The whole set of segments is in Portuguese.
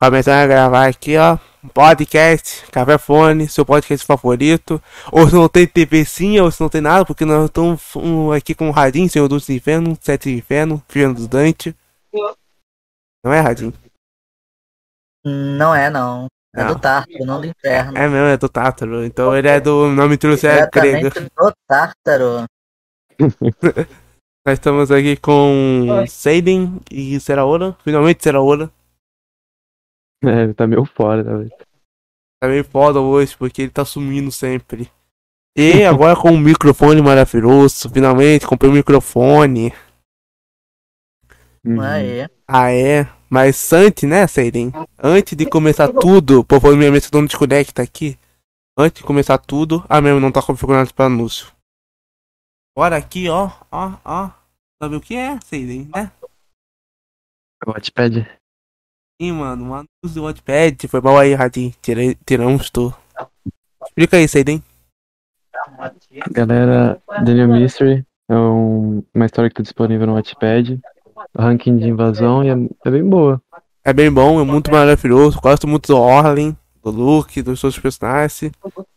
Começando a gravar aqui, ó. Podcast, Café Fone, seu podcast favorito. Ou se não tem TVzinha, ou se não tem nada, porque nós estamos um, aqui com o Radinho, Senhor dos Infernos, Sete Inferno, Filho do Dante. Não é, Radinho? Não é, não. É Não. do Tártaro, não do Inferno. É mesmo, é do Tátaro. Então ele é do nome trouxe é grego. Do Tártaro. Nós estamos aqui com Seiden e Seraora. Finalmente Seraora. É, ele tá meio fora, velho? Tá meio foda hoje, porque ele tá sumindo sempre. E agora com um microfone maravilhoso. Finalmente comprei um microfone. Uhum. Aí. Ah, é. Mas antes, né, Seiden? Antes de começar tudo, por favor, minha mesa não desconecta aqui. Antes de começar tudo, a mesmo não tá configurado para anúncio. Bora aqui, ó, ó, ó. Sabe o que é, Seiden, né? O Watchpad. Sim, mano, um anúncio do Wattpad. Foi mal aí, Radinho. Tirei, tiramos tu. Explica aí, Seiden. Galera, Daniel Mystery é um- uma história que tá disponível no Watchpad. Ranking de invasão e é, é bem boa. É bem bom, é muito maravilhoso. Gosto muito do Orlin, do Luke, dos seus personagens.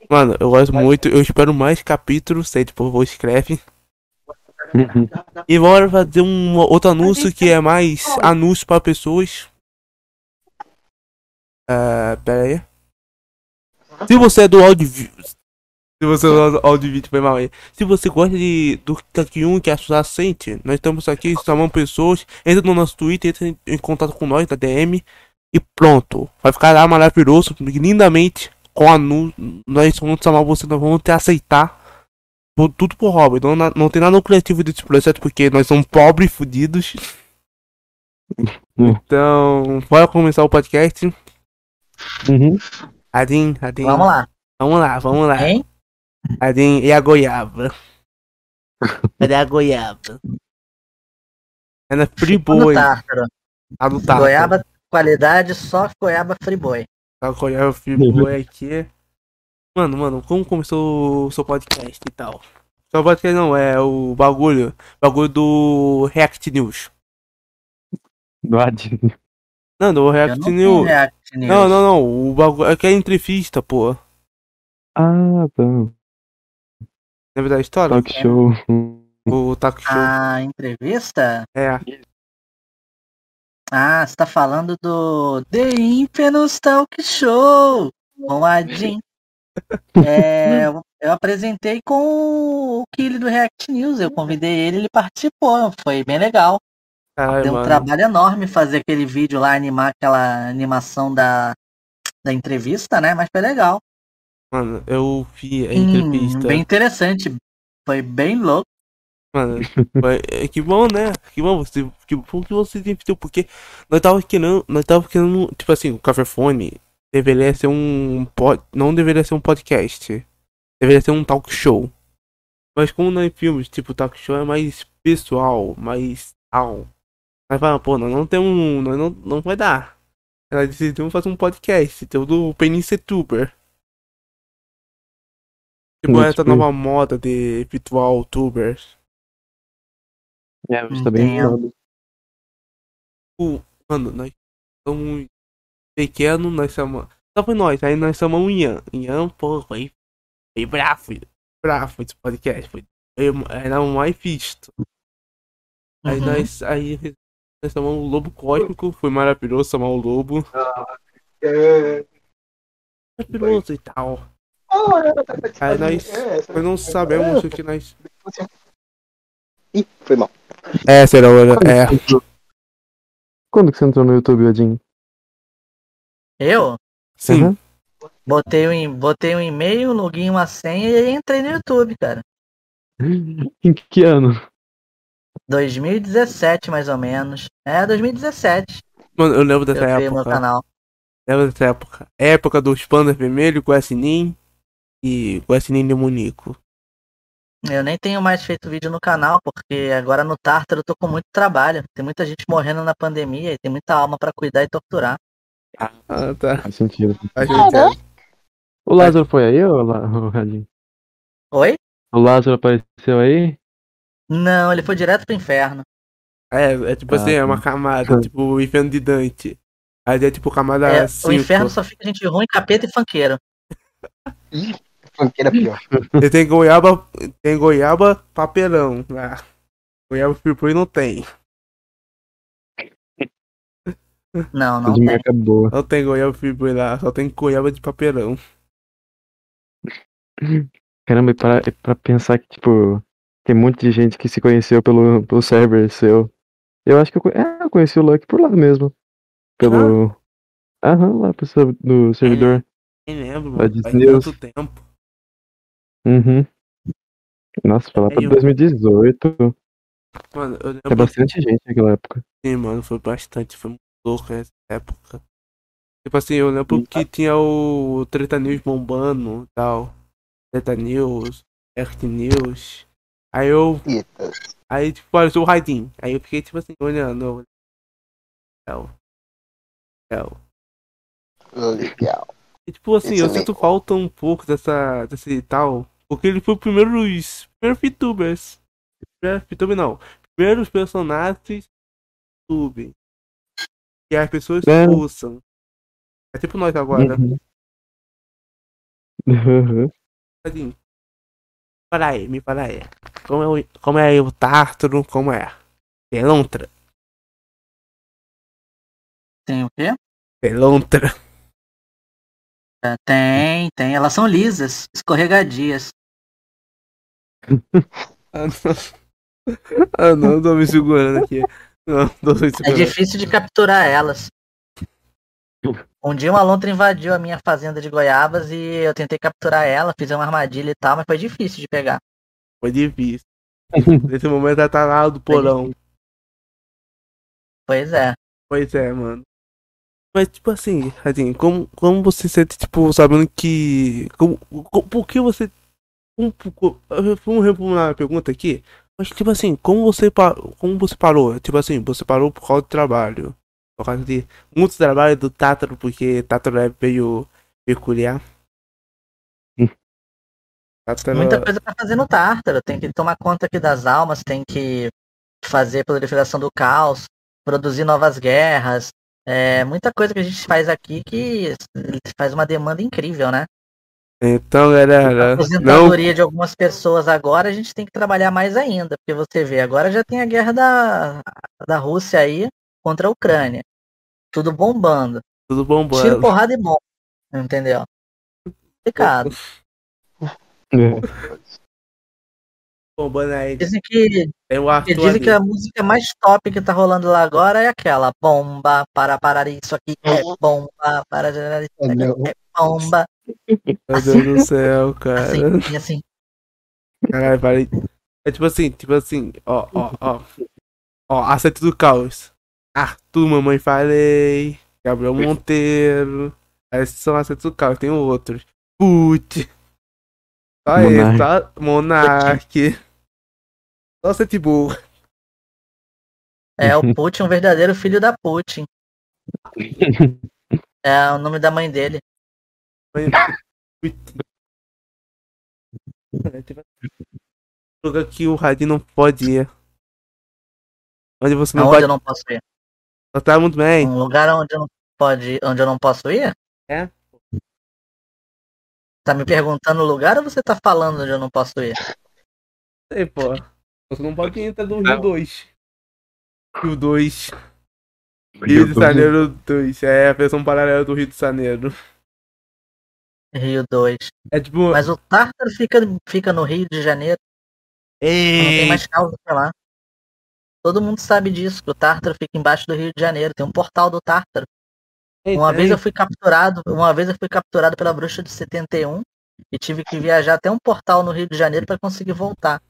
Mano, eu gosto muito. Eu espero mais capítulos. Sei, por favor, escreve. Uhum. E bora fazer um outro anúncio que é mais anúncio para pessoas. Ah, pera aí. Se você é do áudio. Se você é do áudio vídeo, foi mal aí. Se você gosta de, do Kakiyun que é adjacente, nós estamos aqui, chamamos pessoas. Entra no nosso Twitter, entra em, em contato com nós, na DM. E pronto. Vai ficar lá maravilhoso, lindamente. Com a nu. Nós vamos chamar você, nós vamos te aceitar. Por, tudo por hobby. Não, não tem nada no criativo desse projeto, porque nós somos pobres, fudidos. Hum. Então, bora começar o podcast. Uhum. Adin, Adin. Vamos lá. Vamos lá, vamos lá. Hein? Adin, e a goiaba? Cadê a goiaba? É na No Friboi. Tártaro. A do Tártaro. Goiaba, qualidade, só goiaba friboi. A goiaba Friboi aqui. Mano, mano, como começou o seu podcast e tal? Seu podcast não, é o bagulho. Bagulho do React News. Do Ad. Não, do Eu React News. React News. Não, não, não. O bagulho. É que é entrevista, pô. Ah, tá. Lembra da história? Talk show. O Taco Show. A entrevista? É. Ah, você tá falando do The Infamous Talk Show com o Adin. É, eu- apresentei com o Killy do React News. Eu convidei ele, ele participou. Foi bem legal. Caralho, Deu um mano. trabalho enorme fazer aquele vídeo lá, animar aquela animação da, da entrevista, né? Mas foi legal. Mano, eu vi a Hum, entrevista. bem interessante. Foi bem louco. Mano, é, que bom, né? Que bom você, que bom que você investiu, porque nós tava querendo, nós tava querendo, tipo assim, o Cafefone deveria ser um pod, não deveria ser um podcast, deveria ser um talk show. Mas como nós filmes, tipo, talk show é mais pessoal, mais tal. Mas fala, pô, nós não temos, nós não, não vai dar. Ela decidiu fazer um podcast, então do Península Tuber. Tipo, essa nova moda de virtual tubers. É, hoje tá bem. Tipo, mano, nós somos pequenos, nós somos. Só foi nós, aí nós somos o Ian. Ian, pô, foi, foi bravo, bravo esse podcast. Foi, foi, era o mais visto. Aí Uhum. nós, aí nós chamamos o Lobo Cósmico, foi maravilhoso chamar o Lobo. Maravilhoso e tal. Aí nós, nós não sabemos o que nós. Ih, foi mal. É, será hora, é. Quando que você entrou no YouTube, Adin? Eu Sim, Uhum. botei um, botei um e-mail, login uma senha e entrei no YouTube, cara. Em que ano? 2017, mais ou menos. É, 2017. mano, eu lembro Eu dessa meu época. canal. Lembra dessa época? Época dos pandas vermelhos, Guaxinim e Guaxinim Demoníaco. Eu nem tenho mais feito vídeo no canal, porque agora no Tártaro eu tô com muito trabalho. Tem muita gente morrendo na pandemia e tem muita alma pra cuidar e torturar. Ah, tá. Faz sentido. Faz sentido. O Lázaro foi aí, ô, La- ô Adin? Oi? O Lázaro apareceu aí? Não, ele foi direto pro inferno. É, é tipo assim, é uma camada, tipo o inferno de Dante. Aí é tipo camada É, o 5. inferno só fica gente ruim, capeta e funkeiro. Ih, funkeira pior. E tem goiaba, tem goiaba papelão lá. Goiaba free não tem. Não, não tem. marca boa. Não tem goiaba free lá, só tem goiaba de papelão. Caramba, e pra, e pra pensar que, tipo, tem um monte de gente que se conheceu pelo, pelo server seu. Eu acho que eu, é, eu conheci o Luck por lá mesmo. Pelo. Aham, lá pro no servidor. Nem lembro, mano. Faz tanto tempo. Uhum. Nossa, foi lá pra Aí eu- 2018. Mano, eu É lembro bastante gente naquela época. Sim, mano, foi bastante, foi muito louco essa época. Tipo assim, eu lembro que tinha o Treta News bombando e tal. Treta News, Act News. Aí eu, Eita. aí tipo, apareceu o Raidin. Aí eu fiquei tipo assim, olhando. É, o Legal. E tipo assim, eu Excelente. sinto falta um pouco dessa, desse tal. Porque ele foi o primeiro dos primeiros VTubers. VTuber não. Primeiros personagens do YouTube. Que as pessoas É. usam. É tipo nós agora. Uhum. Uhum. Assim, fala aí, me fala aí. Como é o, como é o Tártaro, como é? Pelontra. Tem o quê? Pelontra. É, Tem, tem. Elas são lisas, escorregadias. Ah não. Ah não, tô me segurando aqui. Não, tô me É segurando. difícil de capturar elas. Um dia uma lontra invadiu a minha fazenda de goiabas e eu tentei capturar ela, fiz uma armadilha e tal, mas foi difícil de pegar. Foi difícil. Nesse momento ela tá lá do porão. Pois é. Pois é, mano. Mas, tipo assim, assim, como, como você sente, tipo, sabendo que. Como, co- por que você. Como, co- vamos reformular a pergunta aqui. Mas, tipo assim, como você, pa- como você parou? Tipo assim, você parou por causa do trabalho. Por causa de muito trabalho do Tátaro, porque Tátaro é meio peculiar. Hum. Tátaro. Muita coisa pra fazer no Tártaro. Tem que tomar conta aqui das almas, tem que fazer a proliferação do caos, produzir novas guerras. É muita coisa que a gente faz aqui que faz uma demanda incrível, né? Então, A galera. Não. aposentadoria de algumas pessoas agora, a gente tem que trabalhar mais ainda, porque você vê, agora já tem a guerra da, da Rússia aí contra a Ucrânia. Tudo bombando. Tudo bom, Tiro, porrada e bomba. Entendeu? Complicado. É. Bombando aí. Dizem que, Tem o Arthur dizem ali. que a música mais top que tá rolando lá agora é aquela bomba para parar isso aqui é bomba para gerar isso aqui é bomba. Meu Deus do céu, cara. Assim, e assim. Caralho. É tipo assim, tipo assim, ó, ó, ó. Ó, Acerto do Caos. Arthur, Mamãe Falei. Gabriel Monteiro. Esses são Acertos do Caos, tem outros. Put. Esse, Monark. tá? Monark. Só burro. É o Putin, um verdadeiro filho da Putin. É o nome da mãe dele. Lugar que o Radin não pode ir. Onde você não Aonde pode. eu não posso ir? Só tá muito bem. Um lugar onde eu não pode, onde eu não posso ir? É. Tá me perguntando o lugar ou você tá falando onde eu não posso ir? Ei, pô. Você não pode entrar no Rio Não. 2. Rio 2. Rio de Janeiro 2. É a versão paralela do Rio de Janeiro. Rio 2. É tipo. Mas o Tártaro fica, fica no Rio de Janeiro, não tem Ei, mais causa pra lá. Todo mundo sabe disso, que o Tártaro fica embaixo do Rio de Janeiro, tem um portal do Tártaro. Uma tem. vez eu fui capturado, uma vez eu fui capturado pela bruxa de 71 e tive que viajar até um portal no Rio de Janeiro pra conseguir voltar.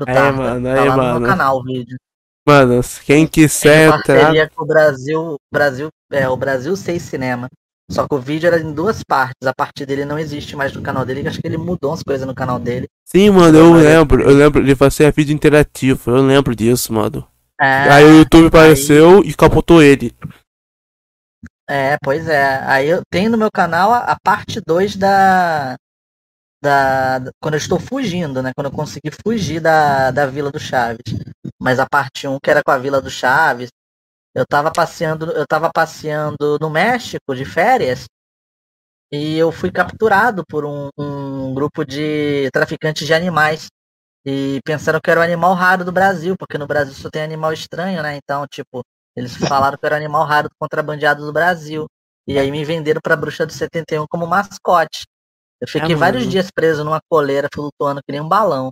Aí, Tártaro. mano, tá aí, lá no mano. meu canal o vídeo. Mano, quem Em quiser entrar. parceria com o Brasil, Brasil, é, o Brasil 6 Cinema. Só que o vídeo era em duas partes. A parte dele não existe mais no canal dele, que acho que ele mudou umas coisas no canal dele. Sim, mano, eu Mas- lembro. Eu lembro de fazer vídeo interativo. Eu lembro disso, mano. É, Aí o YouTube apareceu e capotou ele. É, pois é. Aí eu tenho no meu canal a, a parte 2 da, da. da- Quando eu estou fugindo, né? Quando eu consegui fugir da, da Vila do Chaves. mas a parte 1 que era com a Vila do Chaves. Eu tava passeando, eu tava passeando no México de férias e eu fui capturado por um, um grupo de traficantes de animais. E pensaram que era o animal raro do Brasil, porque no Brasil só tem animal estranho, né? Então, tipo, eles falaram que era o animal raro do contrabandeado do Brasil. E aí me venderam pra bruxa do 71 como mascote. Eu fiquei Ah, vários dias preso numa coleira flutuando que nem um balão.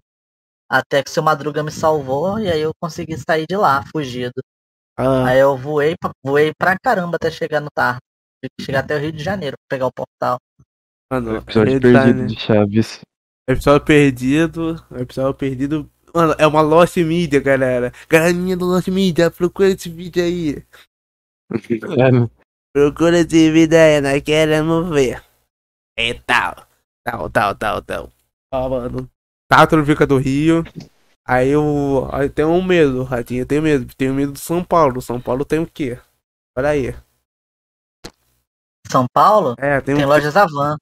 Até que seu Madruga me salvou e aí eu consegui sair de lá, fugido. Ah, Aí eu voei, pra- voei pra caramba até chegar no que chegar até o Rio de Janeiro pra pegar o portal. mano, Episódio perdido né? de Chaves. Episódio perdido. Episódio perdido. Mano, é uma Lost Media, galera. Galerinha do Lost Media, procura esse vídeo aí. É? Procura esse vídeo aí, nós queremos ver. E tal. Tal, tal, tal, tal. Ó, mano. Tátaro fica do Rio. Aí eu, aí eu tenho um medo, Radinho. Eu tenho medo. Tenho medo do São Paulo. São Paulo tem o quê? Olha aí. São Paulo É, tem tem um. lojas Avan.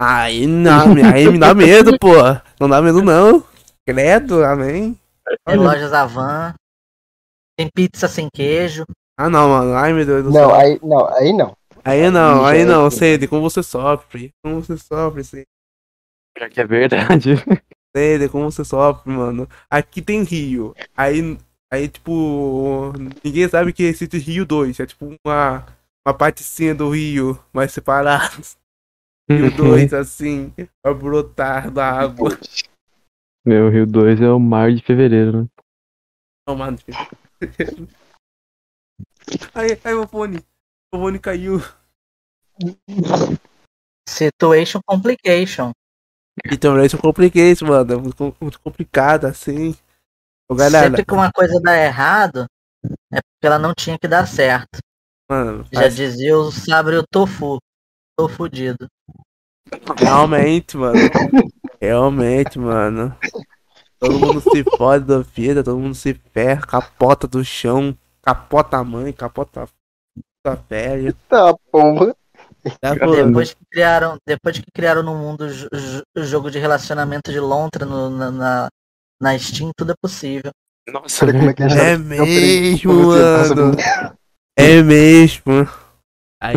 Aí não, aí me dá medo, pô. Não dá medo, não. Credo, amém. Tem lojas Avan. Tem pizza sem queijo. Ah, não, mano. Ai, meu Deus do Não, céu. aí não, aí não. Aí não, Aí aí já é não, assim. Cede, como você sofre. Como você sofre, Cede. Pior que é verdade. Cede, como você sofre, mano. Aqui tem Rio. Aí, aí tipo, ninguém sabe que existe Rio 2. É tipo uma, uma partezinha do Rio, mais separada. Rio 2, assim, pra brotar da água. Meu, Rio 2 é o mar de fevereiro, né? Não, mano. Aí, aí, meu fone. O fone caiu. Situation Complication. Então, isso é complicado, mano. É muito, muito complicado, assim. Ô, galera, Sempre que uma coisa dá errado, é porque ela não tinha que dar certo. mano, Já faz- dizia o Sabre o Tofu. Tô fudido. realmente, mano. Realmente, mano. Todo mundo se fode da vida, todo mundo se ferra, capota do chão, capota a mãe, capota a velha. Tá, porra. Tá, pô, Depois que criaram, depois que criaram no mundo o jo- jo- o jogo de relacionamento de Lontra no- na, na, na Steam, tudo é possível. Nossa, Olha como é que a gente É tá- Não, peraí, mesmo, mano. com- É mesmo. Aí,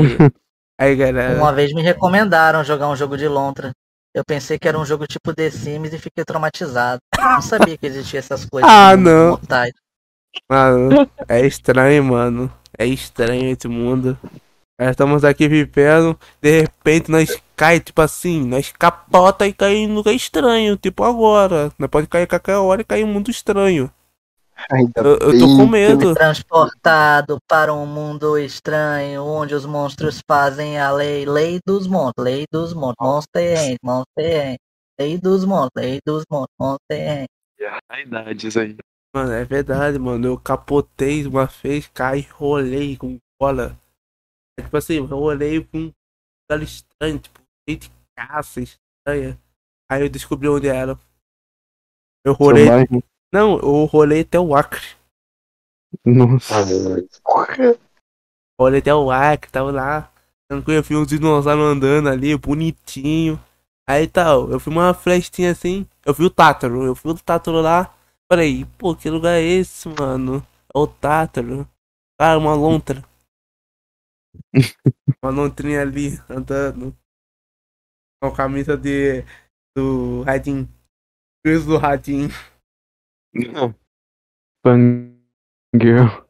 aí, galera. Uma vez me recomendaram jogar um jogo de Lontra. Eu pensei que era um jogo tipo The Sims e fiquei traumatizado. Não sabia que existia essas coisas. Ah, mundo não. mortais. Mano, é estranho, mano. É estranho esse mundo. Nós estamos aqui vivendo, de repente nós cai, tipo assim, nós capota e cai no lugar estranho, tipo agora. Nós pode cair a qualquer hora e cair em um mundo estranho. Ainda Eu, eu tô com medo. Transportado para um mundo estranho, onde os monstros fazem a lei. Lei dos monstros, lei dos monstros. Monster Monster. Lei dos monstros, lei dos monstros, Monster End. Raridades aí. Mano, é verdade, mano. Eu capotei uma vez, caí, rolei com bola. É, tipo assim, eu rolei com lugar estranho, tipo, cheio de caça estranha. Aí eu descobri onde era. Eu rolei. Não, eu rolei até o Acre. Nossa. Rolei até o Acre, tava lá. Tranquilo, eu vi uns dinossauros andando ali, bonitinho. Aí tal, eu fui uma frestinha assim. Eu vi o Tátaro, eu vi o Tátaro lá. Falei, pô, que lugar é esse, mano? É o Tátaro. Cara, uma lontra. uma lontrinha ali, andando. Com a camisa de. do Radinho. Cruz do Radinho. Não. Fangirl.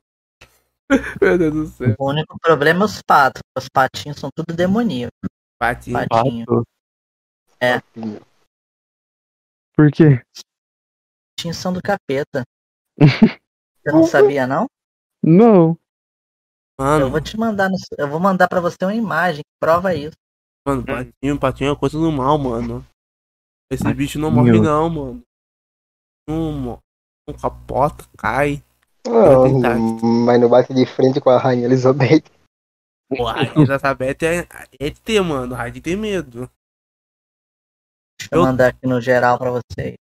Meu Deus do céu. O único problema é os patos. Os patinhos são tudo demoníaco. Patinho. Patinho. Pato. É. Por quê? Patinhos são do capeta. Você não sabia, não? Não. Eu Mano, vou te mandar. no- eu vou mandar pra você uma imagem que prova isso. Mano, patinho, patinho é coisa do mal, mano. Esse bicho não morre não, mano. Não capota, cai. Não, Verdade. mas não bate de frente com a Rainha Elizabeth. Pô, a Rainha Elizabeth é, é ter, mano. A Rainha tem medo. Deixa eu Eu- mandar aqui no geral pra vocês.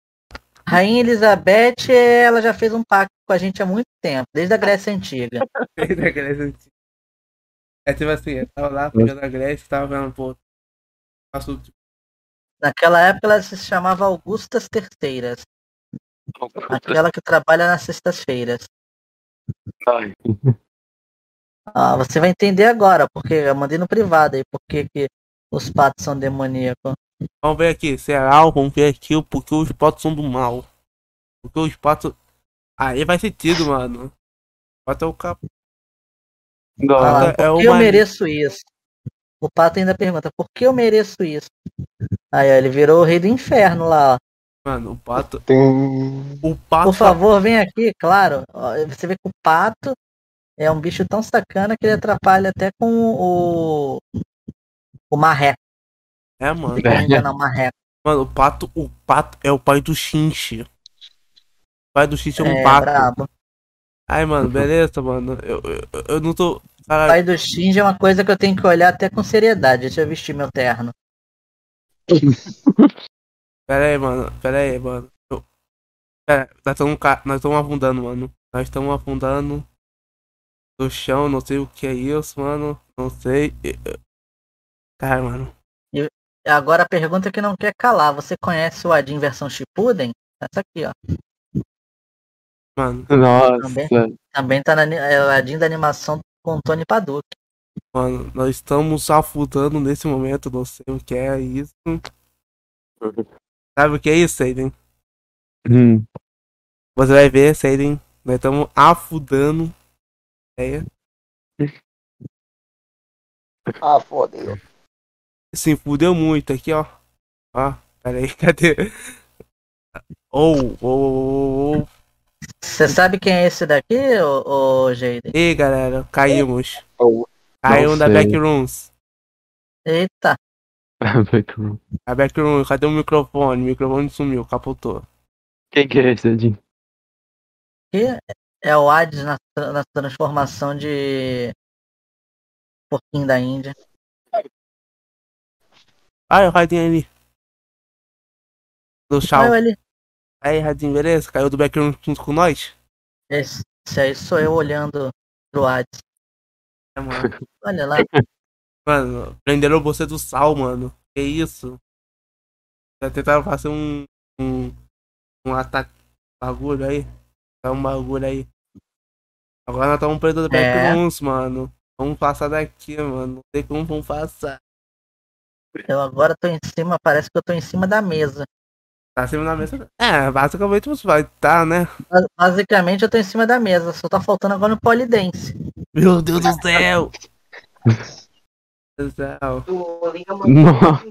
Rainha Elizabeth, ela já fez um pacto com a gente há muito tempo, desde a Grécia Antiga. da Grécia Antiga. É tipo assim, eu tava lá pegando a Grécia, tava vendo, pô. Tipo, Naquela época ela se chamava Augustas Terceiras. Aquela que trabalha nas sextas-feiras. Ai. Ah, você vai entender agora, porque eu mandei no privado aí, porque que os patos são demoníacos. Vamos ver aqui, será? Vamos ver aqui o porque os patos são do mal. Porque os patos. Aí vai sentido, mano. O pato é o cap. Lá, é por que eu mereço isso? O pato ainda pergunta, por que eu mereço isso? Aí ó, ele virou o rei do inferno lá, ó. Mano, o pato. Tem... O pato. Por favor, vem aqui, claro. Você vê que o pato é um bicho tão sacana que ele atrapalha até com o. O marreco. É, mano. Fica enganando o marreco. Mano, o pato. O pato é o pai do Shinchi. O pai do Shinchi é um É, pato. brabo. Ai, mano, beleza, mano. Eu, eu, eu não tô. O Caralho, pai do Shinji é uma coisa que eu tenho que olhar até com seriedade. Deixa eu vestir meu terno. pera aí, mano. Pera aí, mano. Eu... Pera, nós estamos ca... nós estamos afundando, mano. Nós estamos afundando no chão, não sei o que é isso, mano. Não sei. Cara, mano. Agora a pergunta que não quer calar. Você conhece o Adin versão Shippuden? Essa aqui, ó. Mano, Nossa. Também tá na é o Adin da animação com Tony Paduk. mano, nós estamos afundando nesse momento, não sei o que é isso. Sabe o que é isso, Seiden? Hum. Você vai ver, Seiden. Nós estamos afundando. É. Ah, fodeu. Sim, fudeu muito aqui, ó. Ó, pera aí, cadê? Ou, ou, ou, ou. Você sabe quem é esse daqui, ô, ô Jaden? Ei, galera, caímos. Oh, Caímos da backrooms. Eita, A backroom, cadê o microfone? O microfone sumiu, capotou. Quem que é esse, Edinho? que é o Hades na, na transformação de porquinho da Índia. Ai, o Radinho ali. Do ali. Aí, Radinho, beleza? Caiu do backroom junto com nós? Esse, esse aí sou eu olhando pro Hades. É, mano. Olha lá. Mano, prenderam você do sal, mano. Que isso? Já tentaram fazer um. um. um ataque. bagulho aí. Tá um bagulho aí. Agora nós estamos presos do É. backrooms, mano. Vamos passar daqui, mano. Não sei como vamos passar. Eu agora tô em cima, parece que eu tô em cima da mesa. Tá acima da mesa. É, basicamente você vai estar, né? Ba- Basicamente eu tô em cima da mesa, só tá faltando agora no polidense. Meu Deus do céu! A Nossa.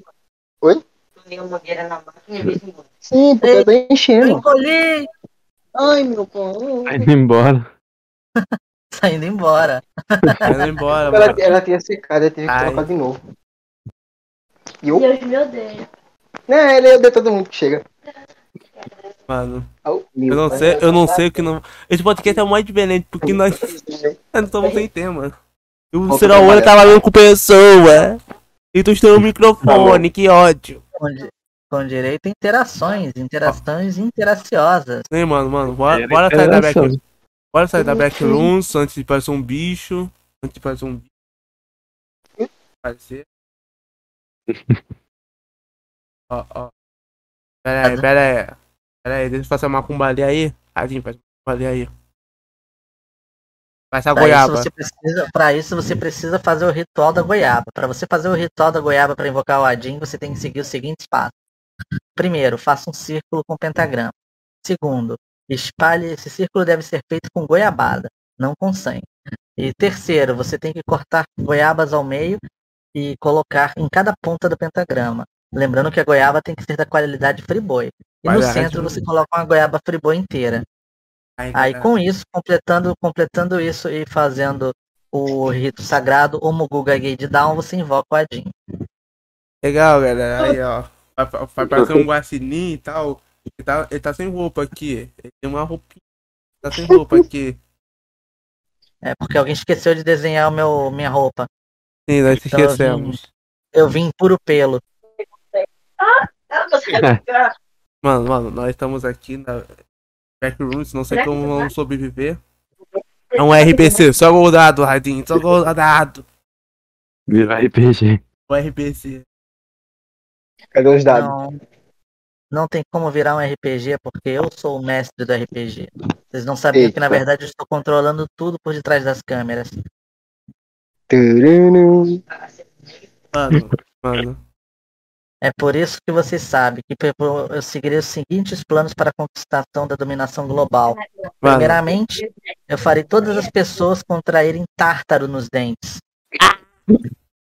Oi? Tu liga a mangueira na máquina e vê se muda. sim, porque eu tô Eu enchendo. encolhi, Ai, meu pão. Tá indo embora. saindo embora. Tá indo embora, Ela, mano. ela tinha secado, eu tive que Ai. trocar de novo. E eu? Deus me odeia. Né, ele odeia todo mundo que chega. Mano. Oh, Eu não sei, eu não sei o que não. Esse podcast é o mais diferente, porque nós nós não estamos sem tema. E o Volta Ciraolho pra tá falando com pessoa. E tu estourou o microfone, que ódio. Com, com direito a interações, interações interaciosas. Ei, mano, mano, bora, bora sair da back. Bora sair da backrooms antes de parecer um bicho. Antes de parecer um bicho. Parecer. Ó, ó. Pera aí, pera aí. Pera aí, deixa eu fazer uma macumba ali aí. Radinho, faz uma macumba ali aí. Faz a Pra isso, goiaba. você precisa, pra isso você precisa fazer o ritual da goiaba. Para você fazer o ritual da goiaba para invocar o Adin, você tem que seguir os seguintes passos. Primeiro, faça um círculo com pentagrama. Segundo, espalhe. Esse círculo deve ser feito com goiabada, não com sangue. E terceiro, você tem que cortar goiabas ao meio e colocar em cada ponta do pentagrama. Lembrando que a goiaba tem que ser da qualidade friboi. E no centro você coloca uma goiaba friboi inteira. Aí com isso, completando, completando isso e fazendo o rito sagrado, o Muguga Gay de Down, você invoca o Adin. Legal, galera. Aí, ó. Vai, parecer um guaxinim e tal. Ele tá, ele tá sem roupa aqui. Ele tem uma roupinha. Tá sem roupa aqui. É porque alguém esqueceu de desenhar o meu, minha roupa. Sim, nós Então, eu esquecemos. Eu vim puro pelo. Ela consegue ficar. Mano, mano, nós estamos aqui na Backrooms, não sei como vamos sobreviver. É um RPC, só goldado, Radinho, só goldado. Viva RPG. O RPC. Cadê os dados? Não. não tem como virar um RPG porque eu sou o mestre do RPG. Vocês não sabiam que na Eita. verdade eu estou controlando tudo por detrás das câmeras. Mano, mano. É por isso que vocês sabem que eu seguirei os seguintes planos para a conquistação da dominação global. Primeiramente, eu farei todas as pessoas contraírem tártaro nos dentes.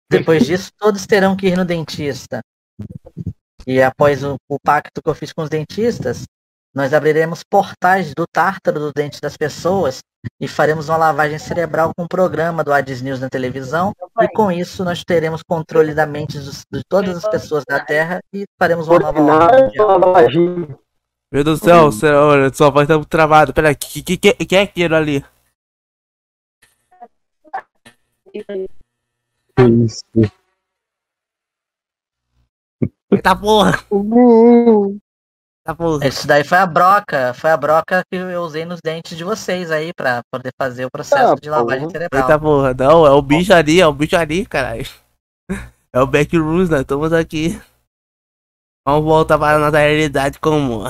Depois disso, todos terão que ir no dentista. E após o, o pacto que eu fiz com os dentistas, nós abriremos portais do tártaro dos dentes das pessoas e faremos uma lavagem cerebral com um programa do Hades News na televisão. E com isso, nós teremos controle da mente dos- de todas as pessoas da Terra e faremos uma nova ordem meu Deus do céu, céu, olha, sua voz tá muito travada. Pera aí, que, que, que, que é aquilo ali? Isso. Eita porra, Uhul. Isso daí foi a broca, foi a broca que eu usei nos dentes de vocês aí pra poder fazer o processo Ah, de lavagem porra. cerebral. Eita porra, não, é o bicho ali, é o bicho ali, caralho. É o Backrooms, nós estamos aqui. Vamos voltar para a nossa realidade comum.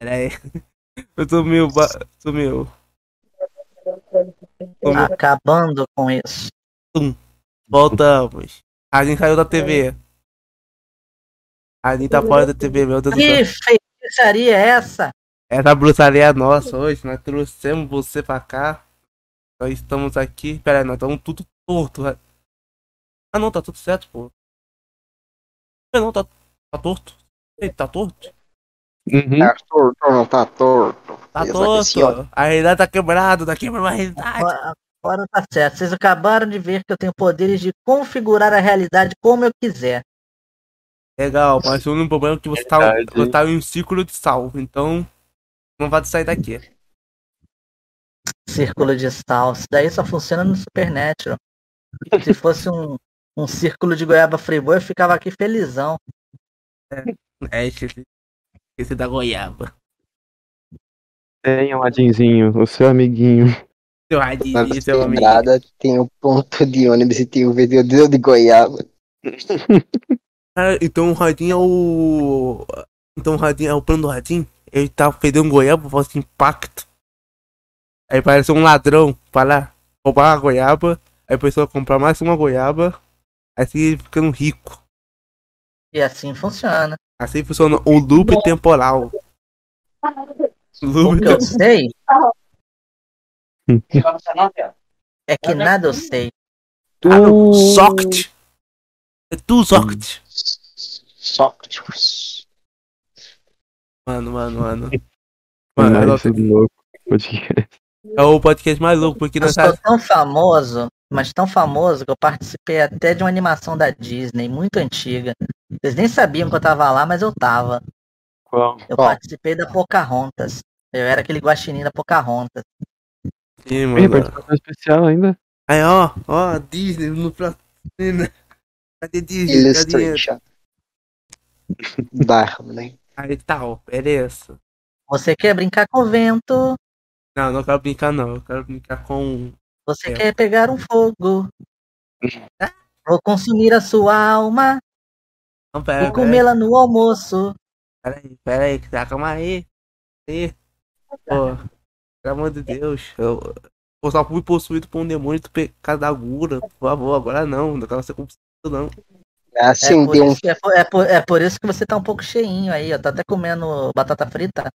Pera aí. Eu sumiu, ba- sumiu. Sumiu. Acabando com isso. Voltamos. A gente saiu da TV. A gente tá fora da TV, meu Deus do Que céu. feitiçaria é essa? Essa bruxaria é nossa hoje. Nós trouxemos você pra cá. Nós estamos aqui. Pera aí, nós estamos tudo torto. Ah não, tá tudo certo, pô. Ah, Não, tá, tá torto. Ei, tá torto? Uhum. Tá torto, não tá torto. Tá Exato, assim, torto. A realidade tá quebrada, tá quebrando a realidade. Agora agora tá certo. Vocês acabaram de ver que eu tenho poderes de configurar a realidade como eu quiser. Legal, mas o único problema é que você tá, você tá em um ciclo de salvo, então não vai sair daqui. Círculo de sal. Isso daí só funciona no Supernatural. Se fosse um, um círculo de goiaba friboi, eu ficava aqui felizão. É, esqueci, esqueci da goiaba. Tem um ladinzinho, o seu amiguinho. Seu radinho, seu amigo. estrada tem o ponto de ônibus e tem o vendedor de goiaba. Cara, então o Radinho é o. Então o Radinho é o plano do Radinho. Ele tá perdendo um goiaba, faz assim, impacto. Aí parece um ladrão pra lá roubar a goiaba. Aí a pessoa comprar mais uma goiaba. Assim ele ficando rico. E assim funciona. Assim funciona o loop temporal. O Loop que eu sei é que nada eu sei. Ah, não. Socket. É tu, Socket. Sócrates. Mano, mano, mano. Mano, é, Nice, louco. Podcast. é o podcast mais louco, porque Eu nós sou tá... tão famoso, mas tão famoso que eu participei até de uma animação da Disney, muito antiga. Vocês nem sabiam que eu tava lá, mas eu tava. Qual? Eu Qual? participei da Pocahontas. Eu era aquele guaxinim da Pocahontas. Sim, Tem mano. participação especial ainda? Aí, ó, ó, Disney no patrocina. Cadê Disney? Cadê. Barro, né? Aí tá, ó, beleza. Você quer brincar com o vento, Não, não quero brincar não. Eu quero brincar com. você É. quer pegar um fogo. Vou consumir a sua alma Não, pera, e comê-la no almoço. pera aí, pera aí, tá, calma aí. aí. Pô, pelo amor de Deus. Eu, eu só fui possuído por um demônio do pecado da gura. Por favor, agora não. Não quero ser compulsivo, não. É Assim, por, tem um isso, é, por, é, por, é por isso que você tá um pouco cheinho aí, ó. Tá até comendo batata frita.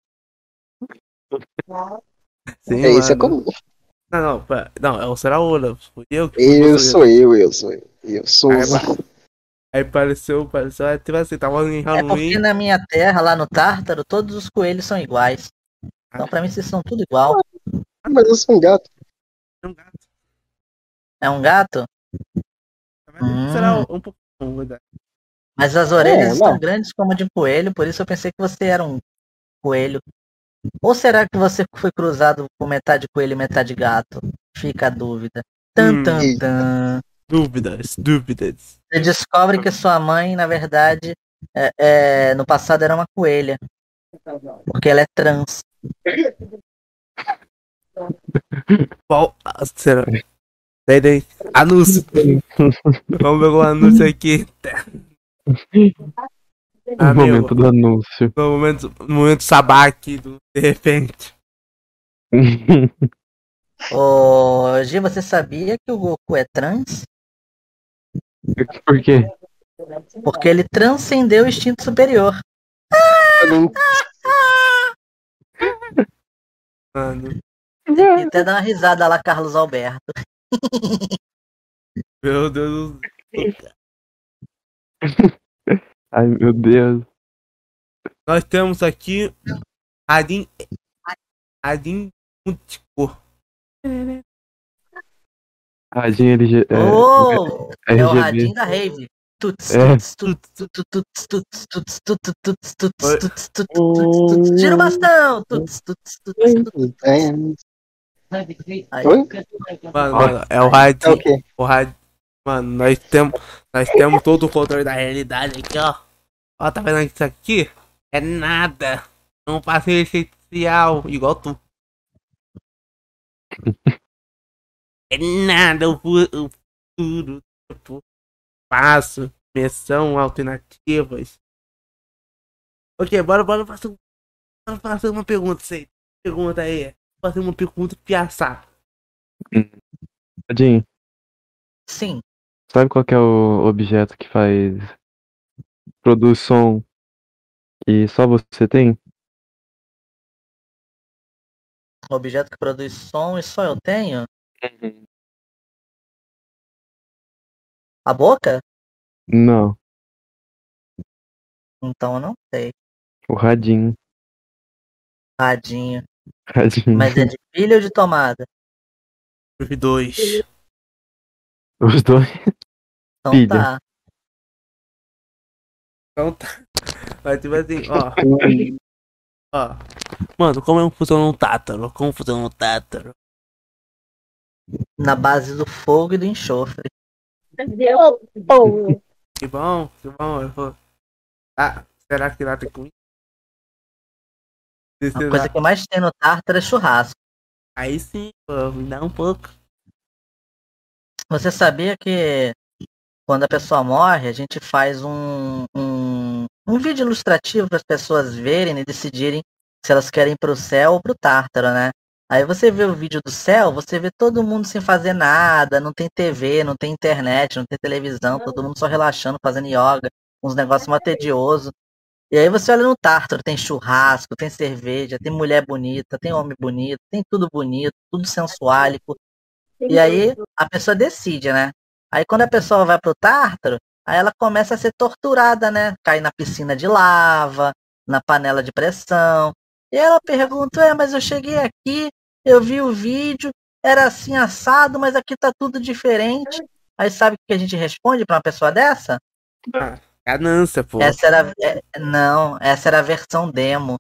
Sim, É isso, é comum. Não, não, não, é o Seraola. Fui eu Eu sou eu, eu sou eu. Eu sou Aí, o Aí pareceu, pareceu, tipo assim, tava em É Halloween. porque na minha terra, lá no Tártaro, todos os coelhos são iguais. Então pra mim vocês são tudo igual. Ah, Mas eu sou um gato. um gato. É um gato, Hum. Será um pouco. Verdade. mas as orelhas É, estão grandes como a de um coelho, por isso eu pensei que você era um coelho. Ou será que você foi cruzado com metade coelho e metade gato? Fica a dúvida. Tan, Hum. tan, tan. Dúvidas, dúvidas. Você descobre que sua mãe, na verdade, é- é, no passado era uma coelha. Porque ela é trans. Qual. Será? Daí, daí. Anúncio. Vamos ver o anúncio aqui. No Amigo, momento do anúncio. no momento, no momento sabá aqui, do, de repente. Ô, Gi, você sabia que o Goku é trans? Por quê? Porque ele transcendeu o instinto superior. Mano, até dá uma risada lá, Carlos Alberto. Meu Deus. Ai, meu Deus. Nós temos aqui Adin. Adin Mutico. Radinho LG. É, oh, é, é o Adin da Rave. Tira o bastão! Oi? Mano, mano, é o é o quê? O Radin. Mano, nós temos. Nós temos todo o controle da realidade aqui, ó. Ó, tá vendo isso aqui? É nada. Um passeio essencial, igual tu. É nada, o fu- o futuro. Tipo, passo, missão, alternativas. Ok, bora, bora fazer, bora fazer uma pergunta, sei. Pergunta aí. Fazer uma pergunta piaçar. Radinho, Sim, sabe qual que é o objeto que faz. produz som e só você tem? objeto que produz som e só eu tenho. A boca? Não, Então eu não sei. o radinho. Radinho. Mas é de pilha ou de tomada? Os dois. Os dois. Então Pilha. tá. Então tá. Mas tipo assim, ó. ó. Mano, como é um funciona um tátaro? Como funciona um tátaro? Na base do fogo e do enxofre. Pô, Que bom, que bom. Eu vou... Ah, será que lá tem comida? A coisa que mais tem no tártaro é churrasco. Aí sim, pô, me dá um pouco. Você sabia que quando a pessoa morre, a gente faz um, um, um vídeo ilustrativo para as pessoas verem e decidirem se elas querem ir pro céu ou pro tártaro, né? Aí você vê o vídeo do céu, você vê todo mundo sem fazer nada, não tem TV, não tem internet, não tem televisão, todo mundo só relaxando, fazendo yoga, uns negócios mó tedioso. E aí você olha no tártaro, tem churrasco, tem cerveja, tem mulher bonita, tem homem bonito, tem tudo bonito, tudo sensuálico. E aí a pessoa decide, né? Aí quando a pessoa vai pro tártaro, aí ela começa a ser torturada, né? Cai na piscina de lava, na panela de pressão. E ela pergunta, é, mas eu cheguei aqui, eu vi o vídeo, era assim assado, mas aqui tá tudo diferente. Aí sabe o que a gente responde pra uma pessoa dessa? Ganância, pô. Essa era. não, essa era a versão demo.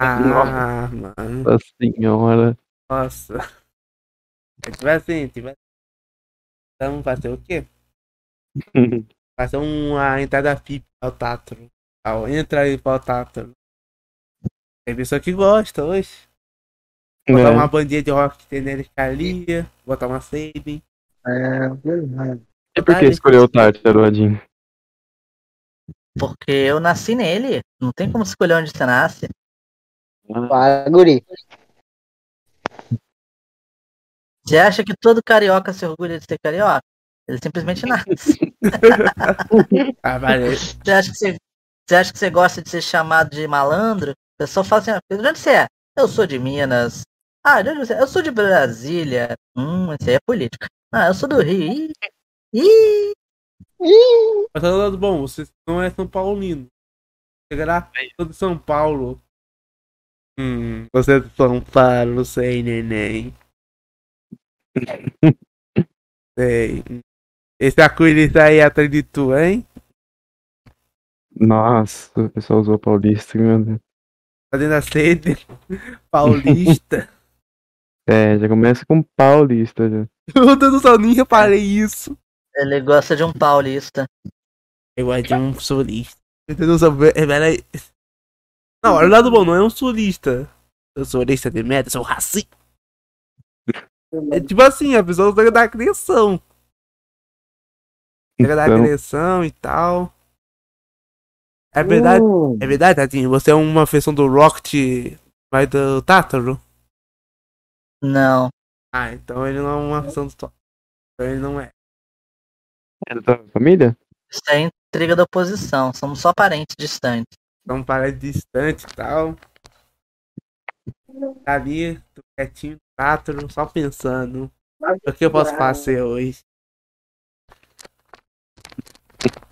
Ah, mano. Nossa senhora. Nossa. É tipo assim, tipo assim. Então fazer o quê? Fazer uma entrada FIP ao tátaro. Ao entra aí para o tátaro. Tem pessoa que gosta hoje. Botar É. uma bandinha de rock genérica ali, botar uma save. É verdade. E por que escolheu o Tártaro, Radinho? Porque eu nasci nele. Não tem como escolher onde você nasce. Para, guri. Você acha que todo carioca se orgulha de ser carioca? Ele simplesmente nasce. Ah, valeu. Você acha que você, você acha que você gosta de ser chamado de malandro? O pessoal fala assim, "Ah, de onde você é? Eu sou de Minas. Ah, de onde você é? Eu sou de Brasília. Hum, isso aí é político. Ah, eu sou do Rio. Ih, ih. Mas tá do lado bom, você não é São Paulino. Chegará todo de São Paulo. Hum, você é de São Paulo, sei, neném. sei. Esse arco-íris aí é atrás de tu, hein? Nossa, o pessoal usou paulista, meu Deus. Fazendo a sede. Paulista. É, já começa com paulista já. Deus do céu, nem reparei isso. Ele gosta de um paulista. Eu gosto de um sulista. Do céu, ve- peraí. Não, olha o lado bom, não é um sulista. Eu sou sulista de merda, sou racista. É tipo assim, a pessoa pega da criação. Pega da Então, agressão e tal. É verdade, Hum, é verdade, Tadinho? Você é uma versão do Rocket, mas do Tátaro? Não. Ah, então ele não é uma versão do Tátaro. Então ele não é. É da tua família? Isso é intriga da oposição. Somos só parentes distantes. Então parece distante e tal. Tá ali, tô quietinho, Tátaro, só pensando. O que eu posso fazer hoje?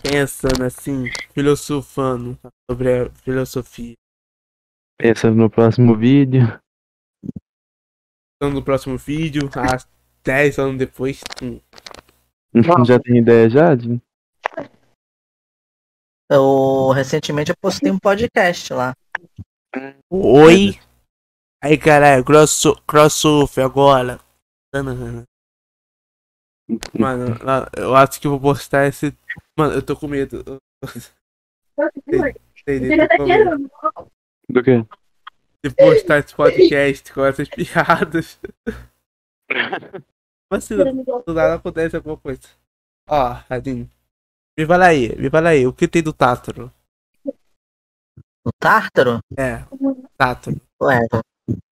Pensando assim, filosofando sobre a filosofia. Pensando no próximo vídeo. Então no próximo vídeo, às 10 anos depois. Hum, Já tem ideia já? De... Eu recentemente eu postei um podcast lá. Oi! Aí caralho, cross, crossover agora. Mano, eu acho que eu vou postar esse. Mano, eu tô com medo. Eu tô com medo Do quê? de postar esse podcast com essas piadas. Mas se do nada acontece alguma coisa. Ó, Radinho. Me fala aí, me fala aí, o que tem do Tátaro? No Tártaro? É, Tátaro. Ué,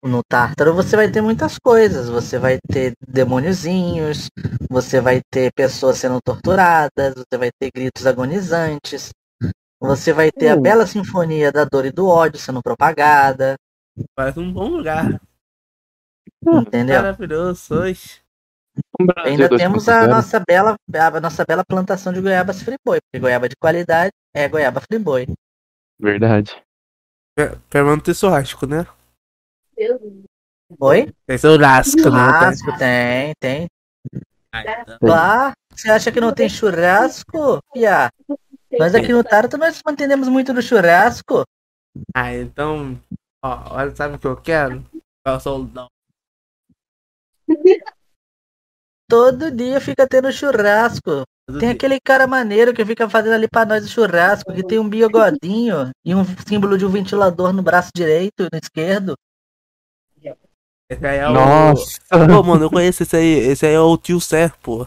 no Tártaro você vai ter muitas coisas. Você vai ter demôniozinhos, você vai ter pessoas sendo torturadas, você vai ter gritos agonizantes, você vai ter a Hum. bela sinfonia da dor e do ódio sendo propagada, Parece um bom lugar. entendeu? Maravilhoso, hoje. Brasil Ainda 2.0. temos a nossa bela, a nossa bela plantação de goiabas Friboi, porque goiaba de qualidade é goiaba Friboi. Verdade. Pra manter churrasco, né? Oi? Tem churrasco, né? Churrasco, tem, tem. Lá, você acha que não tem churrasco? Fia, nós aqui no Tarto nós mantemos muito do churrasco. Ah, então. Ó, olha, sabe o que eu quero? Eu sou não. Todo dia fica tendo churrasco. Tem aquele cara maneiro que fica fazendo ali pra nós o churrasco, que tem um bigodinho e um símbolo de um ventilador no braço direito e no esquerdo. Esse aí é o. Nossa! Pô, mano, eu conheço esse aí. Esse aí é o tio Sé, pô.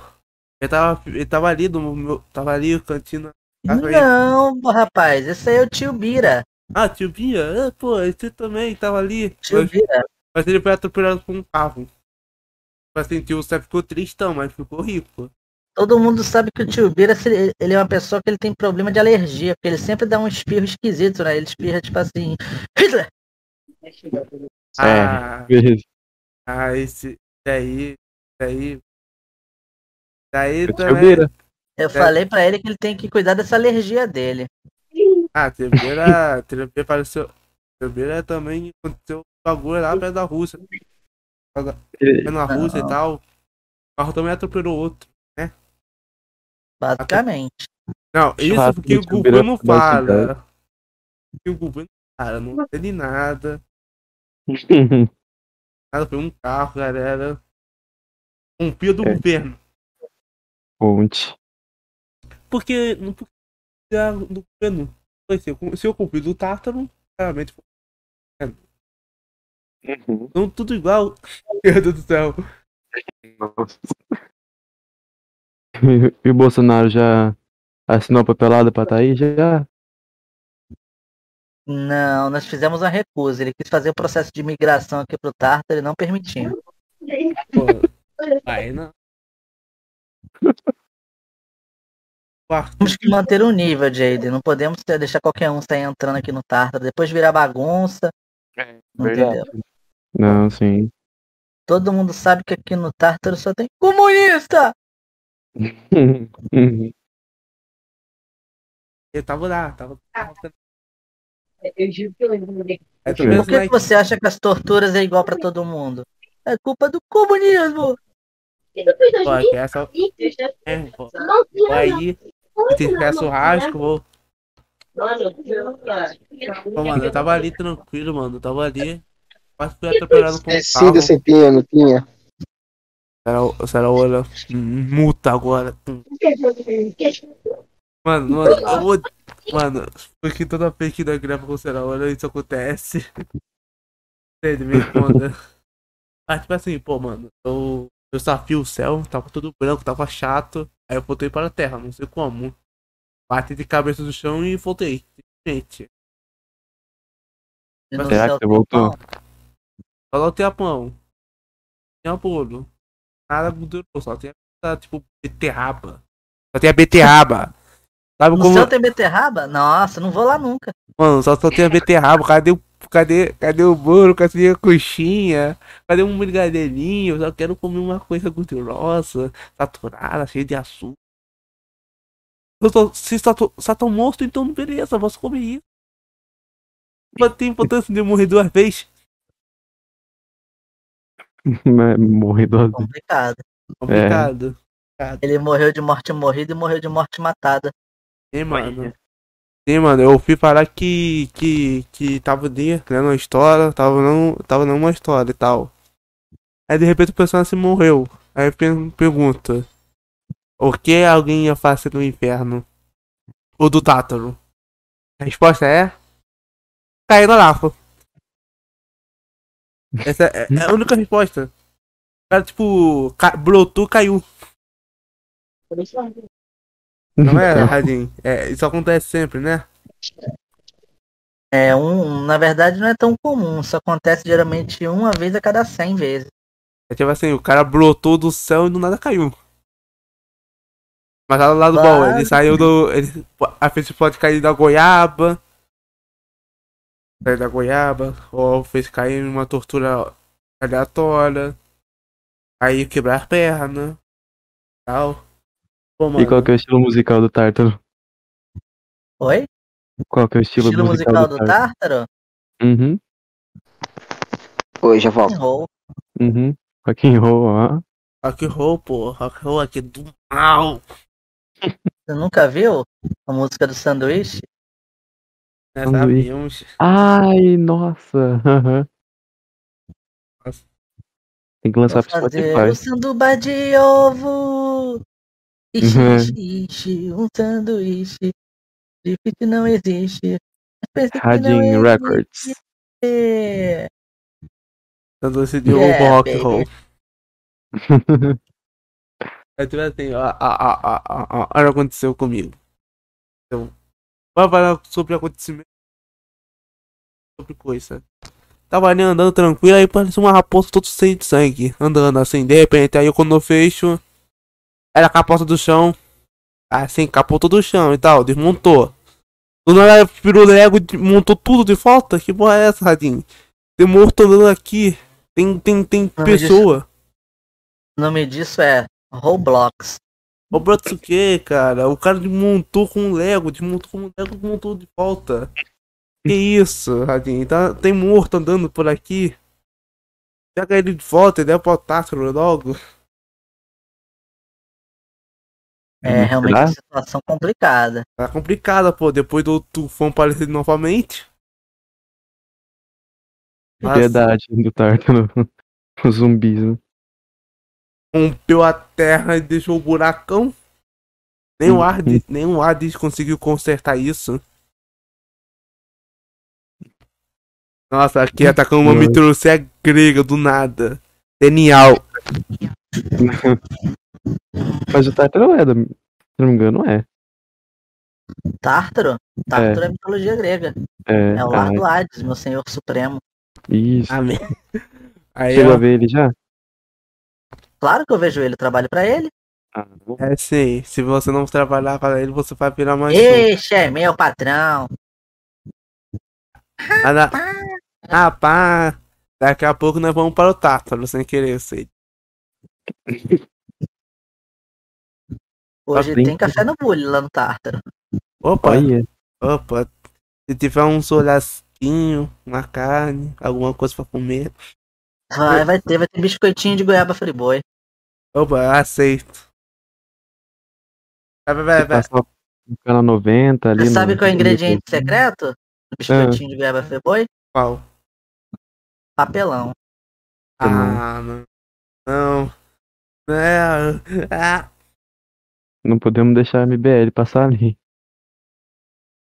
Ele tava, ele tava ali no meu. Tava ali o cantina. Ah. Não, rapaz, esse aí é o tio Bira. Ah, tio Bia? Ah, pô, esse também tava ali. Tio Mas, Bira. mas ele foi atropelado por um carro. Tipo assim, tio Sé ficou tristão, mas ficou rico. Todo mundo sabe que o tio Bira, se- ele é uma pessoa que ele tem problema de alergia, porque ele sempre dá um espirro esquisito, né? Ele espirra tipo assim, Hitler! Ah, Beleza. ah esse. Esse aí. Esse aí. Esse aí O tio também. Eu falei pra ele que ele tem que cuidar dessa alergia dele. Ah, Trebeira. Trebeira pareceu. Trebeira também aconteceu um bagulho lá perto da Rússia. Ele- Na Rússia e tal. O carro também atropelou outro. Basicamente. Não, isso porque o governo fala. Porque o governo fala, não entende nada. Nada, foi um carro, galera. Um pio do É. governo. Ponte. Porque. Não do governo. Se eu cumprir do Tártaro, claramente. Uhum. Não tudo igual. Meu Deus do céu. Nossa. E o Bolsonaro já assinou a papelada pra tá aí? Já? Não, nós fizemos uma recusa. Ele quis fazer o processo de imigração aqui pro Tartar e não permitimos. Pô, aí não. Temos que manter o nível, Jade. Não podemos deixar qualquer um sair entrando aqui no Tartar. Depois virar bagunça. Entendeu? Não, sim. Todo mundo sabe que aqui no Tartar só tem comunista! Eu tava lá, tava. Eu juro que eu lembro tô Por que, que aqui. você acha que as torturas é igual pra todo mundo? É culpa do comunismo! Pô, gente, que essa. É, pô. aí. Se tiver churrasco, vou. Pô, mano, eu tava ali tranquilo, mano. Eu tava ali. Quase fui atropelado por um carro. você tinha, não tinha? Será, será olha. Multa agora. Mano, mano, eu vou. Mano, porque toda vez que nós grava com o Será olha, isso acontece. Ele me responda. Ah, tipo assim, pô, mano, eu. Eu safi o céu, tava tudo branco, tava chato. Aí eu voltei para a terra, não sei como. Bati de cabeça no chão e voltei. gente. Será que você voltou? Só não tem pão. Tem bolo. Nada gorduroso, só tem a, tipo beterraba. Só tem a beterraba. Sabe No como. seu tem beterraba? Nossa, não vou lá nunca. Mano, só, só tem a beterraba. Cadê o. Cadê, cadê o bolo? Cadê a coxinha? Cadê um brigadeirinho? Eu só quero comer uma coisa gordurosa, saturada, cheia de açúcar. Tô, se está tão monstro, então beleza, posso comer isso. Mas tem importância de eu morrer duas vezes. Morri duas vezes. Complicado. Complicado. Ele morreu de morte morrida e morreu de morte matada. Sim, mano. Sim, mano, eu fui parar que. que. que tava ali, lendo uma história, tava não. tava numa história e tal. Aí de repente o personagem morreu. Aí per- pergunta. O que alguém ia fazer no inferno? O do Tátaro? A resposta é. Cair na lava. Essa é, é a única resposta. O cara, tipo, ca brotou, caiu. Não é, Radinho? É, isso acontece sempre, né? É um, na verdade não é tão comum, isso acontece geralmente uma vez a cada 100 vezes. É tipo assim, o cara brotou do céu e do nada caiu. Mas lá do lado bom, Claro. ele saiu do. Ele, a gente pode cair da goiaba. Sair da goiaba. Ou fez cair numa tortura aleatória. Aí quebrar a perna. Tal. Pô, E qual que é o estilo musical do Tártaro? Oi? Qual que é o estilo, Estilo musical do Tártaro? Tártaro? Uhum, Oi, já volto. Roll. uhum. Rock and roll, ó. Rock and roll, pô. Rock and roll aqui do mal. Você nunca viu a música do sanduíche? Né, Sanduíche. sabíamos. Ai, nossa. Nossa. Tem que lançar pro fazer Spotify. o sanduba de ovo. Ixi, Uhum. ixi, ixi, um sanduíche. Difícil não existe. Radin Records. Tanto esse de Yeah, rock and roll. Aí tu vai assim, ó, ó, ó, ó, ó, ó, olha o que aconteceu comigo. Então, vai falar sobre acontecimento. Sobre coisa. Tava ali andando tranquilo, aí parecia uma raposa todo cheio de sangue. Andando assim, de repente, aí quando eu fecho, era a capota do chão. Assim, capotou do chão e tal, desmontou. Do nada virou Lego, montou tudo de volta. Que porra é essa, Radinho? Tem morto andando aqui. Tem, tem, tem pessoa. O nome disso é Roblox. Ô, Bratsuke, cara, o cara desmontou com um Lego, desmontou com um Lego, montou de volta. Que isso, Radinho? Tá, tem morto andando por aqui. Pega ele de volta e dá pro Tátaro logo. É Hum, realmente uma situação complicada. Tá complicada, pô, depois do tufão aparecer novamente. Mas Piedade do Tártaro. Os zumbis, né? Rompeu a terra e deixou o buracão. Nem o Hum, Hades, nem o Hades conseguiu consertar isso. Nossa, aqui atacando uma mitologia grega do nada. Genial. Mas o Tártaro é, da... se não me engano, é. Tártaro? Tártaro é, mitologia grega. É, É o ah, lar do Hades, meu senhor supremo. isso. Amém. Aí, Chegou ó, a ver ele já? Claro que eu vejo ele, trabalho pra ele. Ah, é assim, se você não trabalhar para ele, você vai virar mais. Eixe, é meu patrão. Na- ah, pá. Daqui a pouco nós vamos para o Tártaro, sem querer, eu sei. Hoje bem. tem café no bullying lá no Tártaro. Opa, olha. opa. Se tiver um solasquinho, uma carne, alguma coisa pra comer. Vai, vai ter, vai ter biscoitinho de goiaba friboi. Opa, aceito. Vai, vai, vai, Você vai. passa no canal 90 ali. Você no- sabe qual é o ingrediente secreto do biscoitinho de goiaba friboi? Qual? Papelão. Ah, não. Não. Não. Ah. Não podemos deixar a MBL passar ali.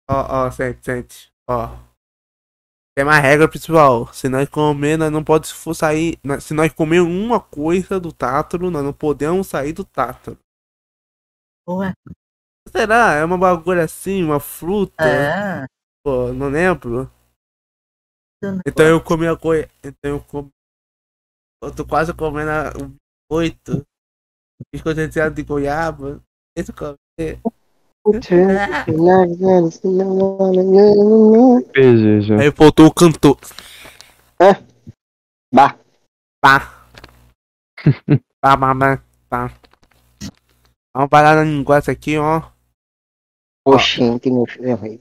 Ó, ó, sente, sente. Ó. Tem uma regra principal. Se nós comer, nós não podemos for sair. Se nós comer uma coisa do tátaro, nós não podemos sair do tátaro. Ué, Será? É uma bagulho assim, uma fruta? é. Pô, não lembro. Não Então eu comi a coisa. Então eu comi. Eu tô quase comendo a- oito. Biscoito recheado de goiaba. Esse eu comi. Aí faltou o cantor. Bah, Pá. Pá, pá, pá, pá. Vamos parar no negócio aqui, ó. oxente, meu filho.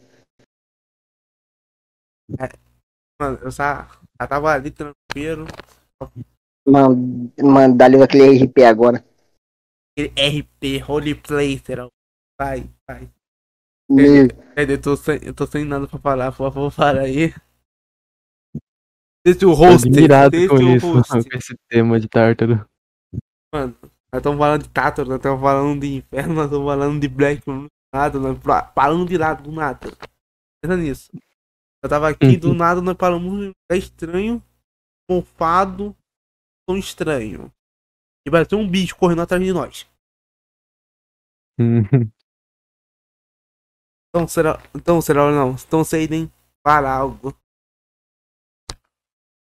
Mano, eu só, já tava ali tranquilo. Mano, mano, dá-lhe aquele RP agora. Aquele RP, roleplay, será? Vai, Meu, É, Eu tô sem, eu tô sem nada pra falar, por favor, para aí. Deixa o host. admirado com isso, host. com esse tema de tártaro. Mano, nós estamos falando de Tátaro, nós estamos falando de Inferno, nós estamos falando de Black, nada, nós paramos de lado, do nada. Pensa nisso. Eu tava aqui, do nada, nós paramos lugar estranho, mofado, tão estranho. E vai ter um bicho correndo atrás de nós. Então será, então será ou não? Então sei nem para algo.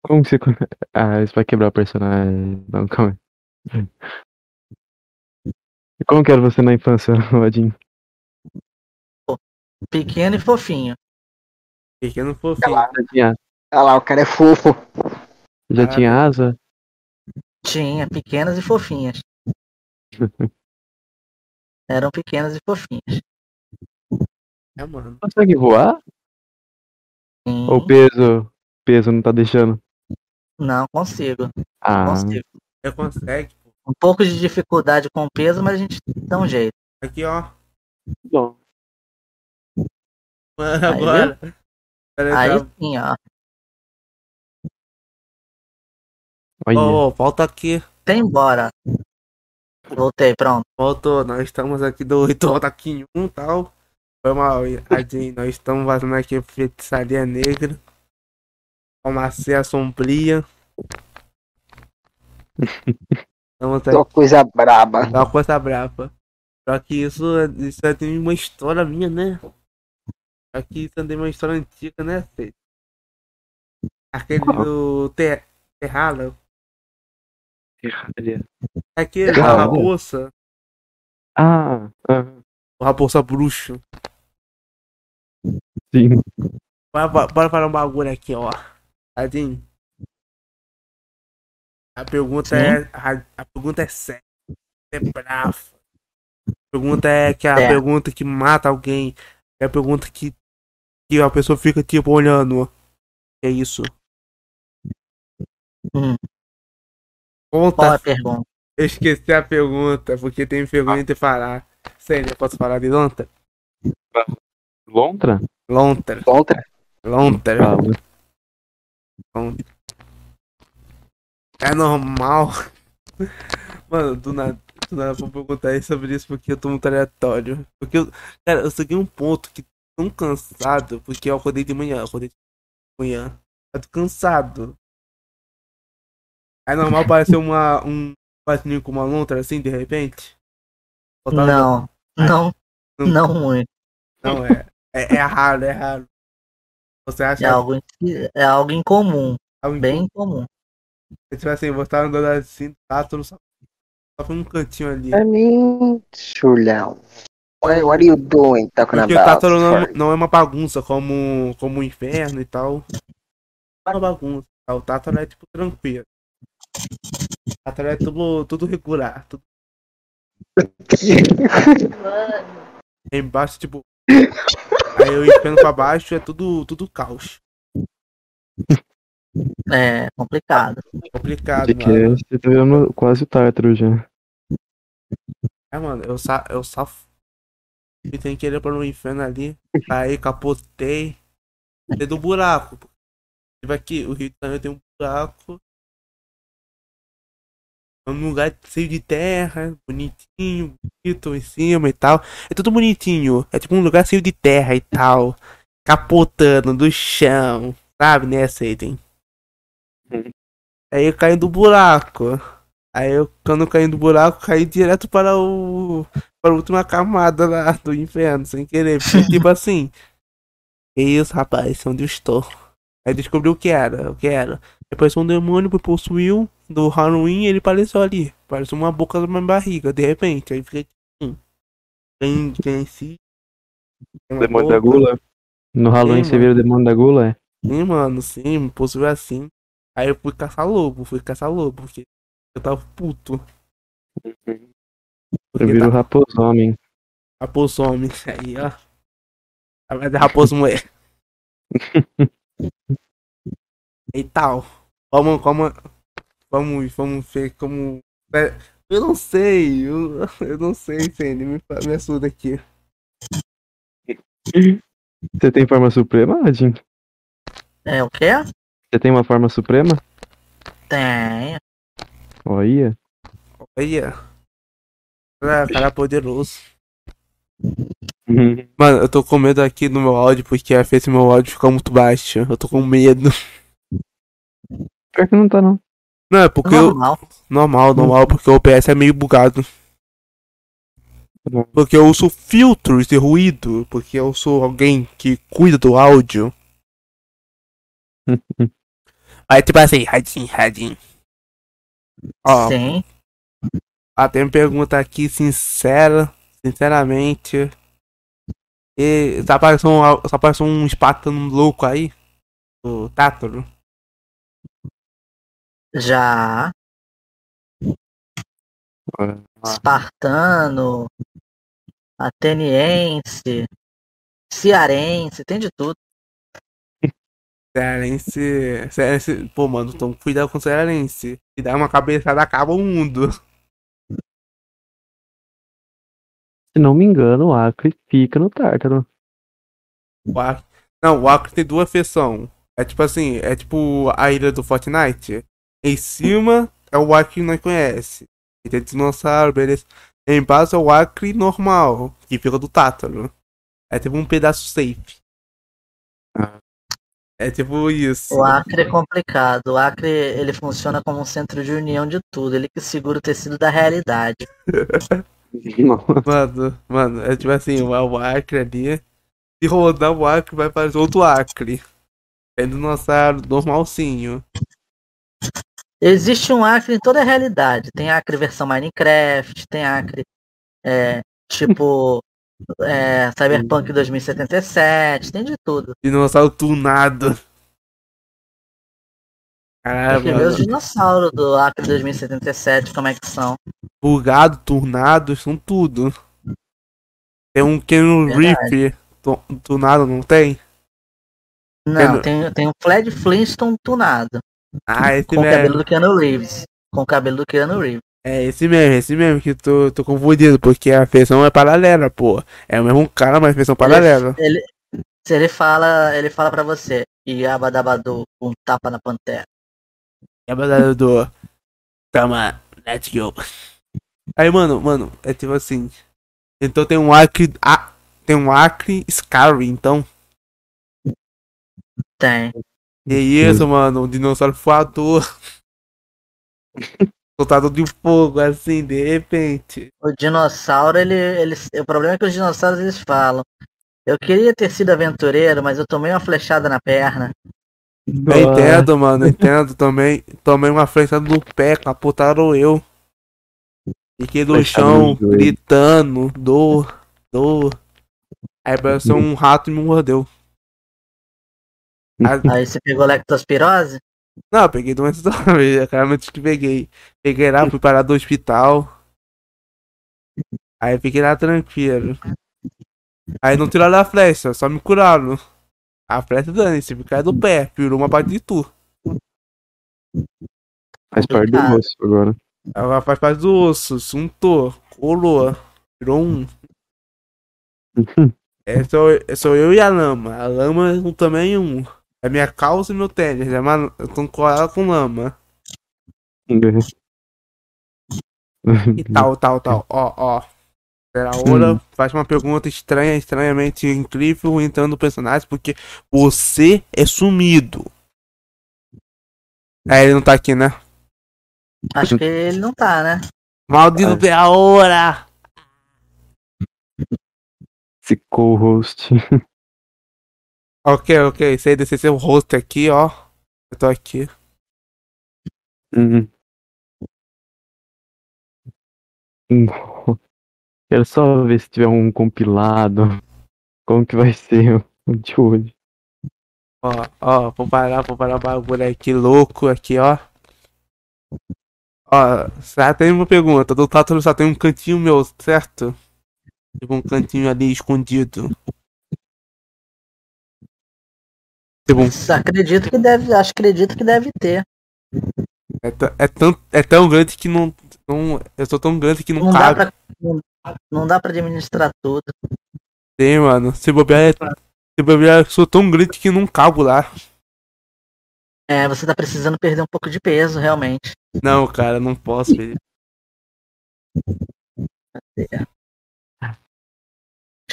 Como que você. Ah, isso vai quebrar o personagem. Não, calma aí. E como que era você na infância, Odin? Pequeno e fofinho. Pequeno fofinho. Já tinha, olha lá, o cara é fofo. já Ah, tinha asa? Tinha, pequenas e fofinhas. Eram pequenas e fofinhas. É, mano. Consegue voar? Sim. Ou o peso? peso não tá deixando? Não, consigo. Ah, Consigo. Você consegue, pô. Um pouco de dificuldade com o peso, mas a gente dá um jeito. Aqui, ó. bom. Mano, agora. Pera Aí aí, tá- sim, ó. Olha. Ô, ô, volta aqui. Tem embora. Voltei, pronto. Voltou, nós estamos aqui do Ritual da Kim 1 e tal. Foi mal, Adin, nós estamos fazendo aqui feitiçaria negra. Farmácia sombria. Estamos aqui, coisa braba. é uma coisa brava. Só que isso, isso é de uma história minha, né? Só que isso é de uma história antiga, né, Fê? Aquele do Ter Terrala. É aquele da raposa. Ah, ah, O raposa bruxo. Sim. Bora, bora, bora falar um bagulho aqui, ó. Tadinho. A pergunta Sim. é. A, a pergunta é séria. É brava. A pergunta é que a É. pergunta que mata alguém. É a pergunta que, que a pessoa fica tipo olhando. É isso. Hum, qual Conta. a pergunta? Eu esqueci a pergunta, porque tem vergonha de falar. Sério, eu posso falar de Lontra? Lontra? Lontra. Contra. Lontra. Fala. É normal. Mano, do nada, do nada vou perguntar aí sobre isso porque eu tô muito aleatório. Porque eu, cara, eu cheguei um ponto que tão cansado, porque eu acordei de manhã, eu acordei de manhã. Eu tô cansado. É normal parecer uma, um patinho com uma lontra assim, de repente? Ou tá- Não, não, não muito. Não, é, é. É raro, é raro. Você acha É algo, é algo incomum, algo bem incomum. Tipo assim, você tá andando assim, tá, tu não só, só foi um cantinho ali. I mean, Chulão. What, what are you doing talking Porque o about? Tátaro não, é uma bagunça como, como o inferno e tal. Não é uma bagunça. tá? O Tátaro é tipo tranquilo. O Tátaro é tudo, tudo regular. Tudo Mano, embaixo, tipo. Aí eu inferno pra baixo é tudo, tudo caos. É complicado. Complicado, De que mano. você tá virando quase o tártaro já. É, mano, eu, sa eu safo. E tem que ir para o inferno ali. Aí capotei. Dentro do buraco. Tipo aqui, o Rio Janeiro tem um buraco. É um lugar cheio de terra, bonitinho, bonito em cima e tal. É tudo bonitinho. É tipo um lugar cheio de terra e tal. Capotando do chão. Sabe, né, Seiden? Uhum. Aí eu caí do buraco. Aí eu, quando eu caí do buraco, caí direto para o. para a última camada lá do inferno, sem querer. Porque, tipo assim. Que isso, rapaz? Onde eu estou? Aí descobriu o que era, o que era. Depois um demônio me possuiu do Halloween ele apareceu ali. Pareceu uma boca minha barriga, de repente. Aí fiquei assim. Quem, quem se. tem uma Demônio da gula. No Halloween Sim, você vira o demônio da gula, é? Sim, mano, sim, possuiu assim. Aí eu fui caçar lobo, fui caçar lobo, porque eu tava puto. Eu Porque viro o tá raposo homem. raposo homem. Aí, ó. Mas é raposo mulher. e tal. Vamos, como, vamos, vamos ver como. Eu não sei, eu, eu não sei, Sandy, me, me ajuda aqui. Você tem forma suprema, Adin? É o quê? Você tem uma forma suprema? Tem. Olha. Olha. Ah, cara poderoso. Uhum. Mano, eu tô com medo aqui no meu áudio porque a fez meu áudio ficar muito baixo. Eu tô com medo. Pior que não tá, não. Não, é porque eu. Normal. Normal, normal, porque o OBS é meio bugado. Porque eu uso filtros de ruído, porque eu sou alguém que cuida do áudio. Aí tipo assim, radinho, radinho. Ó, Sim. ah, tem uma pergunta aqui sincera, sinceramente. E só apareceu um, apareceu um Spartan louco aí? O Tátaro? Já. Espartano. Ateniense. Cearense. Tem de tudo. Cearense. Cearense. Pô, mano, então cuidado com o Cearense. Se dá uma cabeçada, acaba o mundo. Se não me engano, o Acre fica no Tártaro. O Acre... Não, o Acre tem duas versões. É tipo assim, é tipo a ilha do Fortnite. Em cima é o Acre que nós conhece. E tem dinossauro, beleza. Embaixo é o Acre normal, que fica do Tátaro. É tipo um pedaço safe. Ah. É tipo isso. O Acre é complicado. O Acre ele funciona como um centro de união de tudo. Ele que segura o tecido da realidade. Mano, mano, é tipo assim, o o Acre ali. Se rodar o Acre, vai fazer outro Acre. É dinossauro normalzinho. Existe um Acre em toda a realidade. Tem Acre versão Minecraft, tem Acre é, tipo é, Cyberpunk 2077, tem de tudo. Dinossauro tunado. Caralho, Tem que ver os dinossauros do Acre 2077, como é que são. Bugado, turnado, são tudo. Tem um. Reeves tu- tunado, não tem? Não, Keanu- tem, tem o Fred Flintstone tunado, Ah, esse com o cabelo mesmo. do Keanu Reeves. Com o cabelo do Keanu Reeves. É esse mesmo, esse mesmo que tô, tô confundido, porque a versão é paralela, pô. É o mesmo cara, mas versão paralela. Ele, se ele fala, ele fala pra você, Yabadabadu, um tapa na pantera. É a batalha do. Tama, let's go. Aí, mano, mano, é tipo assim. Então tem um Acre. Ah, tem um Acre Skyrim, então. Tem. E isso, mano, um dinossauro voador. Soltado de fogo, assim, de repente. O dinossauro, ele, ele. O problema é que os dinossauros eles falam. Eu queria ter sido aventureiro, mas eu tomei uma flechada na perna. Eu entendo, mano, eu entendo também. Tomei uma flechada no pé, capotaram eu. Fiquei no Flechada chão, gritando, dor, dor. Aí apareceu um rato e me mordeu. Ah, Aí você pegou lectospirose? Não, eu peguei doença também, claramente que peguei. Peguei lá, fui parar do hospital. Aí fiquei lá tranquilo. Aí não tiraram a flecha, só me curaram. A flecha dane-se, caiu do pé, virou uma parte de tu. Faz parte do Complicado. osso agora. Ela faz parte do osso, suntou, colou, virou um. É, sou, sou eu e a lama. A lama é um- também um. É minha calça e meu tênis. É uma, eu tô com ela com lama. E tal, tal, tal. Ó, ó. Pera hora, faz uma pergunta estranha, estranhamente incrível, entrando no personagem, porque você é sumido. É, ele não tá aqui, né? Acho que ele não tá, né? Maldito Ah. pela hora! Esse co-host. Ok, ok. Isso aí desse seu rosto aqui, ó. Eu tô aqui. Uhum. Hum. Quero só ver se tiver um compilado. Como que vai ser o de hoje. Ó, ó, vou parar, vou parar o bagulho aqui louco aqui, ó. Ó, só tem uma pergunta. Do Tátaro só tem um cantinho meu, certo? Tipo um cantinho ali escondido. Tipo, um- Acredito que deve. Acho acredito que deve ter. é, tão- é, tão, é tão grande que não, não. Eu sou tão grande que não, Não dá cabe. pra. Não, não dá pra administrar tudo. Tem, mano. Se bobear, é, se bobear, eu sou tão grande que não cabo lá. É, você tá precisando perder um pouco de peso, realmente. Não, cara, não posso, a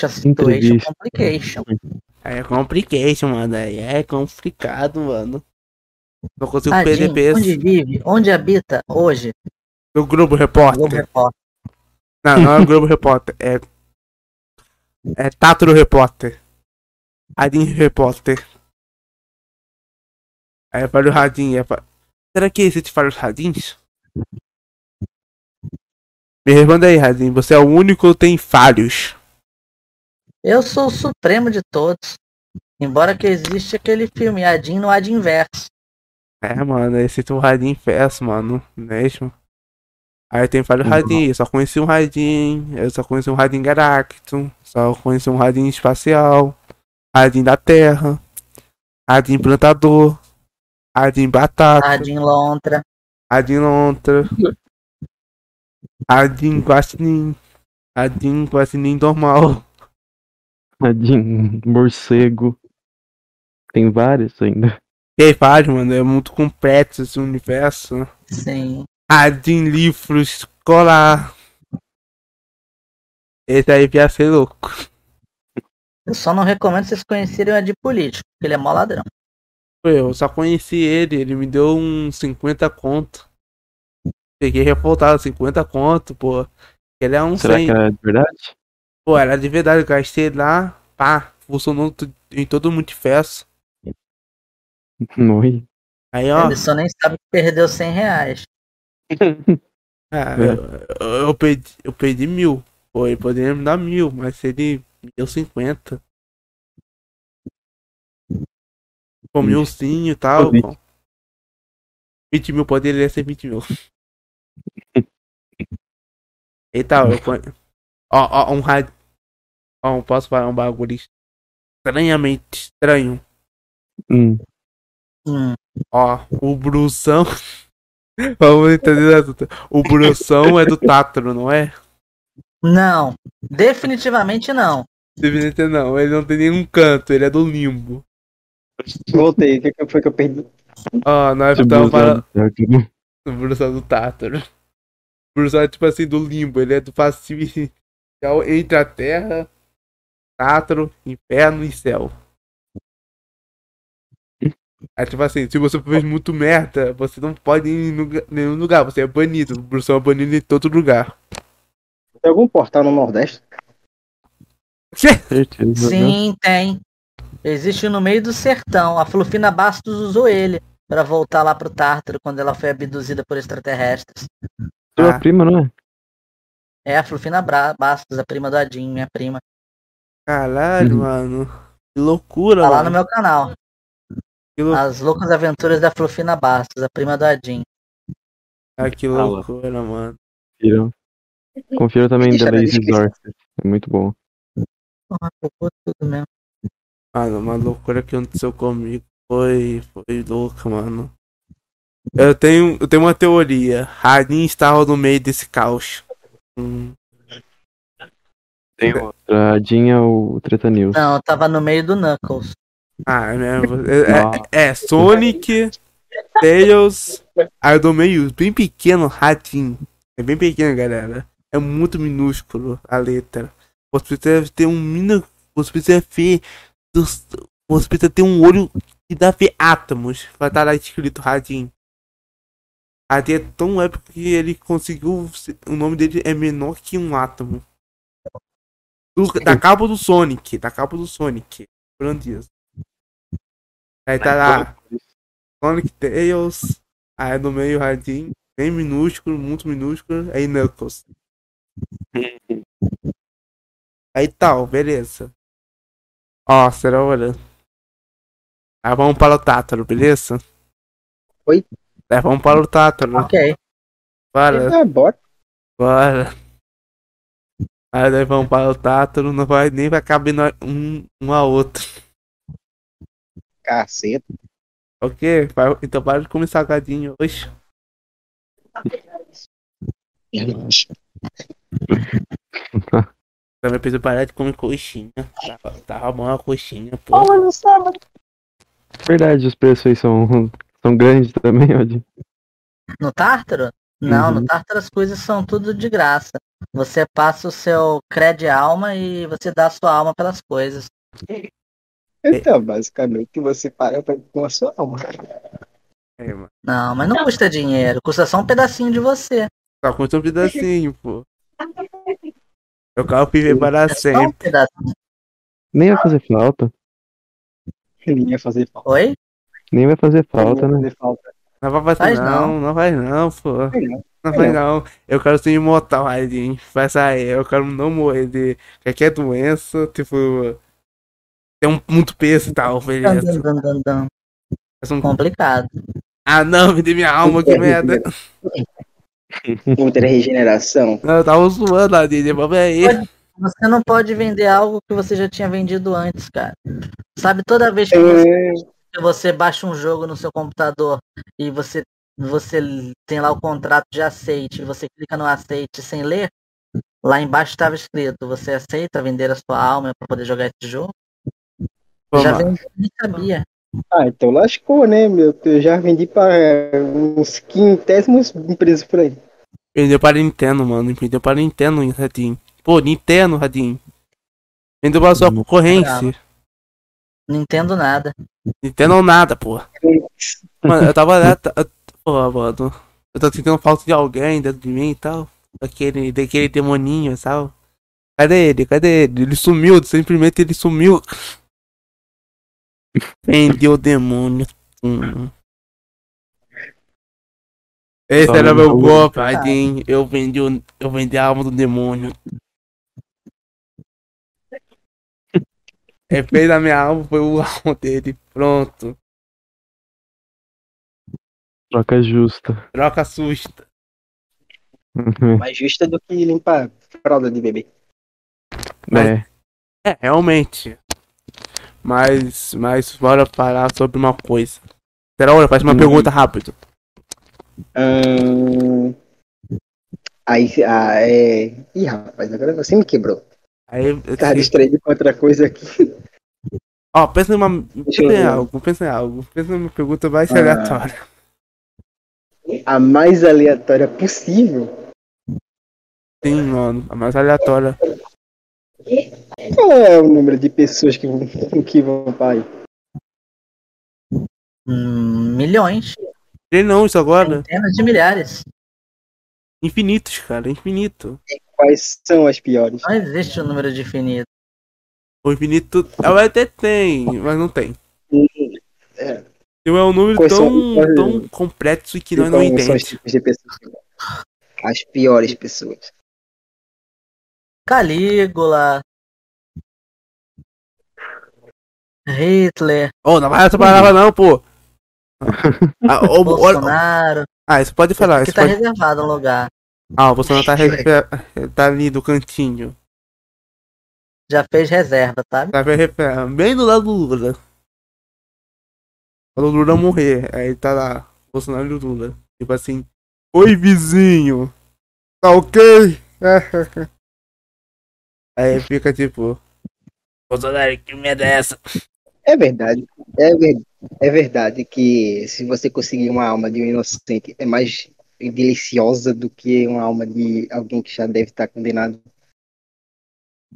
situation Entrevista. complication. Aí é complication, mano. Aí é complicado, mano. Não consigo perder Tadinho, peso. onde vive? Onde habita hoje? No Globo Globo Repórter. Repórter. Não, não é Globo Repórter. É. É Tátaro Repórter. Radinho Repórter. Aí é para o Radinho. É pra... Será que existe para os Radins? Me responda aí, Radinho. Você é o único ou tem falhos? Eu sou o supremo de todos. Embora que existe aquele filme Adin no Ad Inverso. É, mano, esse tem um Radinho festa, mano. Mesmo. Aí tem falhos Uhum. Radinho. Eu só conheci um Radinho. Eu só conheci um Radinho Galacto. Só conheci um Radinho espacial. Radinho da Terra. Radinho plantador. Radinho batata. Adin Lontra. Radinho lontra. Radinho guaxinim. Radinho guaxinim normal. Tadinho, morcego. Tem vários ainda. E aí, faz, mano. É muito complexo esse universo. Sim. Radinho livro escolar. Esse aí ia ser louco. Eu só não recomendo vocês conhecerem o Ad Político, porque ele é mó ladrão. Eu só conheci ele, ele me deu uns 50 conto. Peguei revoltado, 50 conto, pô. Ele é um Será 100. que é de verdade? Pô, era de verdade, eu gastei lá, pá, funcionou em todo o multiverso. Oi. Aí, ó, Ele só nem sabe que perdeu 100 reais. ah, É. eu, eu, eu perdi, eu perdi mil. Pô, ele poderia me dar mil, mas ele me deu 50. Pô, Ixi. milzinho e tal. Pô. 20 mil poderia ser 20 mil. E tal, eu. Ó, ó, um rádio. Ó, posso falar um bagulho estranhamente estranho. Hum. Hum, Ó, o Brusão. Vamos entender assunto. O Brusão é do Tátaro, não é? Não, definitivamente não. Deveria não, ele não tem nenhum canto, ele é do limbo. Voltei, o que que foi que eu perdi? Ó, nós Esse estamos falando do Tártaro. do Brusão do Tátaro. O Brusão é tipo assim, do limbo, ele é do passivo inicial entre a terra, Tátaro, inferno e céu. É tipo assim, se você fez muito merda, você não pode ir em lugar- nenhum lugar, você é banido. O Brusão é banido em todo lugar. Tem algum portal no Nordeste? Certeza. né? Sim, tem. Existe no meio do sertão. A Flufina Bastos usou ele pra voltar lá pro Tártaro quando ela foi abduzida por extraterrestres. Sua Ah. prima, não é? É a Flufina Bra- Bastos, a prima do Adin, minha prima. Caralho, Uhum. mano. Que loucura, Tá lá mano. no meu canal. Que, lou... As Loucas Aventuras da Flufina Bastos, a prima do Adin. ah, que lá. loucura, mano. Confira. Confira também na Lazy. Exorcist. É muito bom. Porra, cocô tudo mesmo. Mano, uma loucura que aconteceu comigo foi, foi louca, mano. Eu tenho, eu tenho uma teoria. Radin estava no meio desse caos. Hum, Tem outra. A Dinha ou o Treta News. Não, eu tava no meio do Knuckles. ah, é, mesmo. é, é, é Sonic, Tails, aí do meio, bem pequeno, Radin. É bem pequeno, galera. É muito minúsculo a letra. Você precisa ter um minu... Você precisa ver. Você precisa ter um olho que dá ver átomos. Vai estar lá escrito Radin. Radin é tão épico que ele conseguiu. se- O nome dele é menor que um átomo. Do- da capa do Sonic. Da capa do Sonic. Disso. Aí tá lá, Sonic Tails, aí no meio Radin, bem minúsculo, muito minúsculo, aí Knuckles. Aí tal, beleza. Ó, será hora. Aí vamos para o Tátaro, beleza? Oi? Aí vamos para o Tátaro. Ok. Bora, Ah, bora. bora. Aí nós vamos para o Tátaro, não vai nem vai caber nós- um, um a outro. Caceta. Ok? Vai- Então para de comer salgadinho hoje. Também preciso parar de comer coxinha. Tava, tava bom a coxinha, pô. Verdade, os preços aí são, são grandes também, Odin. No Tártaro? Não, Uhum. no Tártaro as coisas são tudo de graça. Você passa o seu crédito alma e você dá a sua alma pelas coisas. Então, basicamente, você pra- com a sua alma. É. Não, mas não custa dinheiro, custa só um pedacinho de você. Só conta um pedacinho, pô. Eu quero viver para É um sempre. Nem vai fazer falta. Ele ia fazer falta. Oi? Nem vai fazer falta, né? fazer falta. Não vai fazer Faz não, não. não vai não, pô. Não. Não vai não. Eu quero ser imortal, Raidin. Vai sair. Eu quero não morrer de qualquer doença, tipo. Ter um, muito peso e tal, beleza. Mas um- Complicado. Ah não, me dê minha alma, que merda. Muita regeneração. Não, eu tava zoando, Raidin. Vamos aí. Você não pode vender algo que você já tinha vendido antes, cara. Sabe, toda vez que você, É, você baixa um jogo no seu computador e você, você tem lá o contrato de aceite, e você clica no aceite sem ler, lá embaixo estava escrito, você aceita vender a sua alma para poder jogar esse jogo? Vamos já vendi, nem sabia. Ah, então lascou, né, meu? Eu já vendi para uns quintésimos empresas por aí. Vendeu para Nintendo, mano. Vendeu para Nintendo, Radinho. Pô, Nintendo, Radinho. Vendeu pra sua concorrência. Não entendo nada. Nintendo ou nada, pô. Mano, eu tava lá. tá- Pô, mano. Eu tô sentindo falta de alguém dentro de mim e tal. Daquele, daquele demoninho e tal. Cadê ele? Cadê ele? Ele sumiu, simplesmente ele sumiu. Vendeu o demônio. Hum. Esse Só era meu golpe, Radinho. Eu vendi, o- eu vendi a alma do demônio. Ele fez a minha alma, foi o alma dele. Pronto. Troca justa. Troca susta. Mais justa do que limpar fralda de bebê. Mas- É. É, realmente. Mas, mas bora falar sobre uma coisa. Será hora? Faz uma Hum. pergunta rápido. Ahn, Aí, ah, é. Ih, rapaz, agora você me quebrou. Aí, eu Tá distraído com outra coisa aqui. Ó, pensa em uma, Deixa pensa em algo, pensa em algo. Pensa em uma pergunta mais Ah. aleatória. A mais aleatória possível. Sim, mano, a mais aleatória. Qual é o número de pessoas que vão, que vão para aí? Hum, milhões, Tem não, isso agora. centenas de milhares. Infinitos, cara, infinito. Quais são as piores? Não existe um número definito. O infinito. Eu até tem, mas não tem. É. Então é um número Quais tão, são- tão complexo que nós Então, não os entendemos. As piores pessoas. Calígula. Hitler, Oh, não vai essa palavra não, pô. Ah, olha- Bolsonaro, ah, isso pode falar. que Isso tá pode... reservado um lugar. Ah, o Bolsonaro tá, re- tá ali do cantinho. Já fez reserva, sabe? Tá re- bem do lado do Lula. Quando o Lula morrer, aí tá lá, Bolsonaro e o Lula. Tipo assim, oi vizinho, tá ok? aí fica tipo, Bolsonaro, que merda é essa? É verdade. É, ver- é verdade que se você conseguir uma alma de um inocente é mais deliciosa do que uma alma de alguém que já deve estar condenado.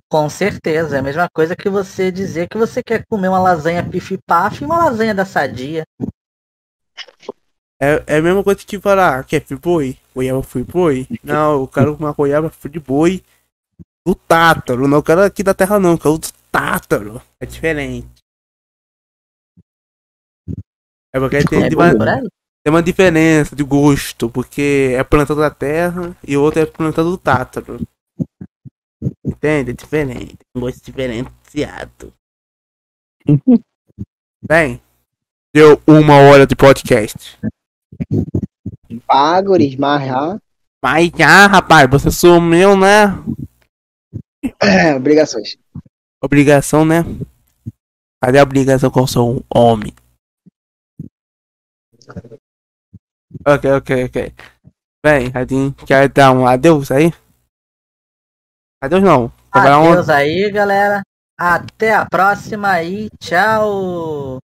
Com certeza. É a mesma coisa que você dizer que você quer comer uma lasanha pif-paf e uma lasanha da sadia. É, é a mesma coisa que falar, quer free boi? Goiaba free boi? Não, eu quero uma goiaba free boi do Tátaro. Não quero aqui da terra não, quero do Tátaro. É diferente. É porque tem, É uma, tem uma diferença de gosto, porque é planta da terra e o outro é planta do tátaro. Entende? É diferente. Um gosto diferenciado. Bem, deu uma hora de podcast. Pagores, marra. Mas já, rapaz, você sumiu, né? Obrigações. Obrigação, né? Cadê a obrigação com o seu homem? Ok, ok, ok. Bem, Radinho, quer dar um adeus aí? Adeus não. Trabalhar um... Adeus aí, galera. Até a próxima e tchau.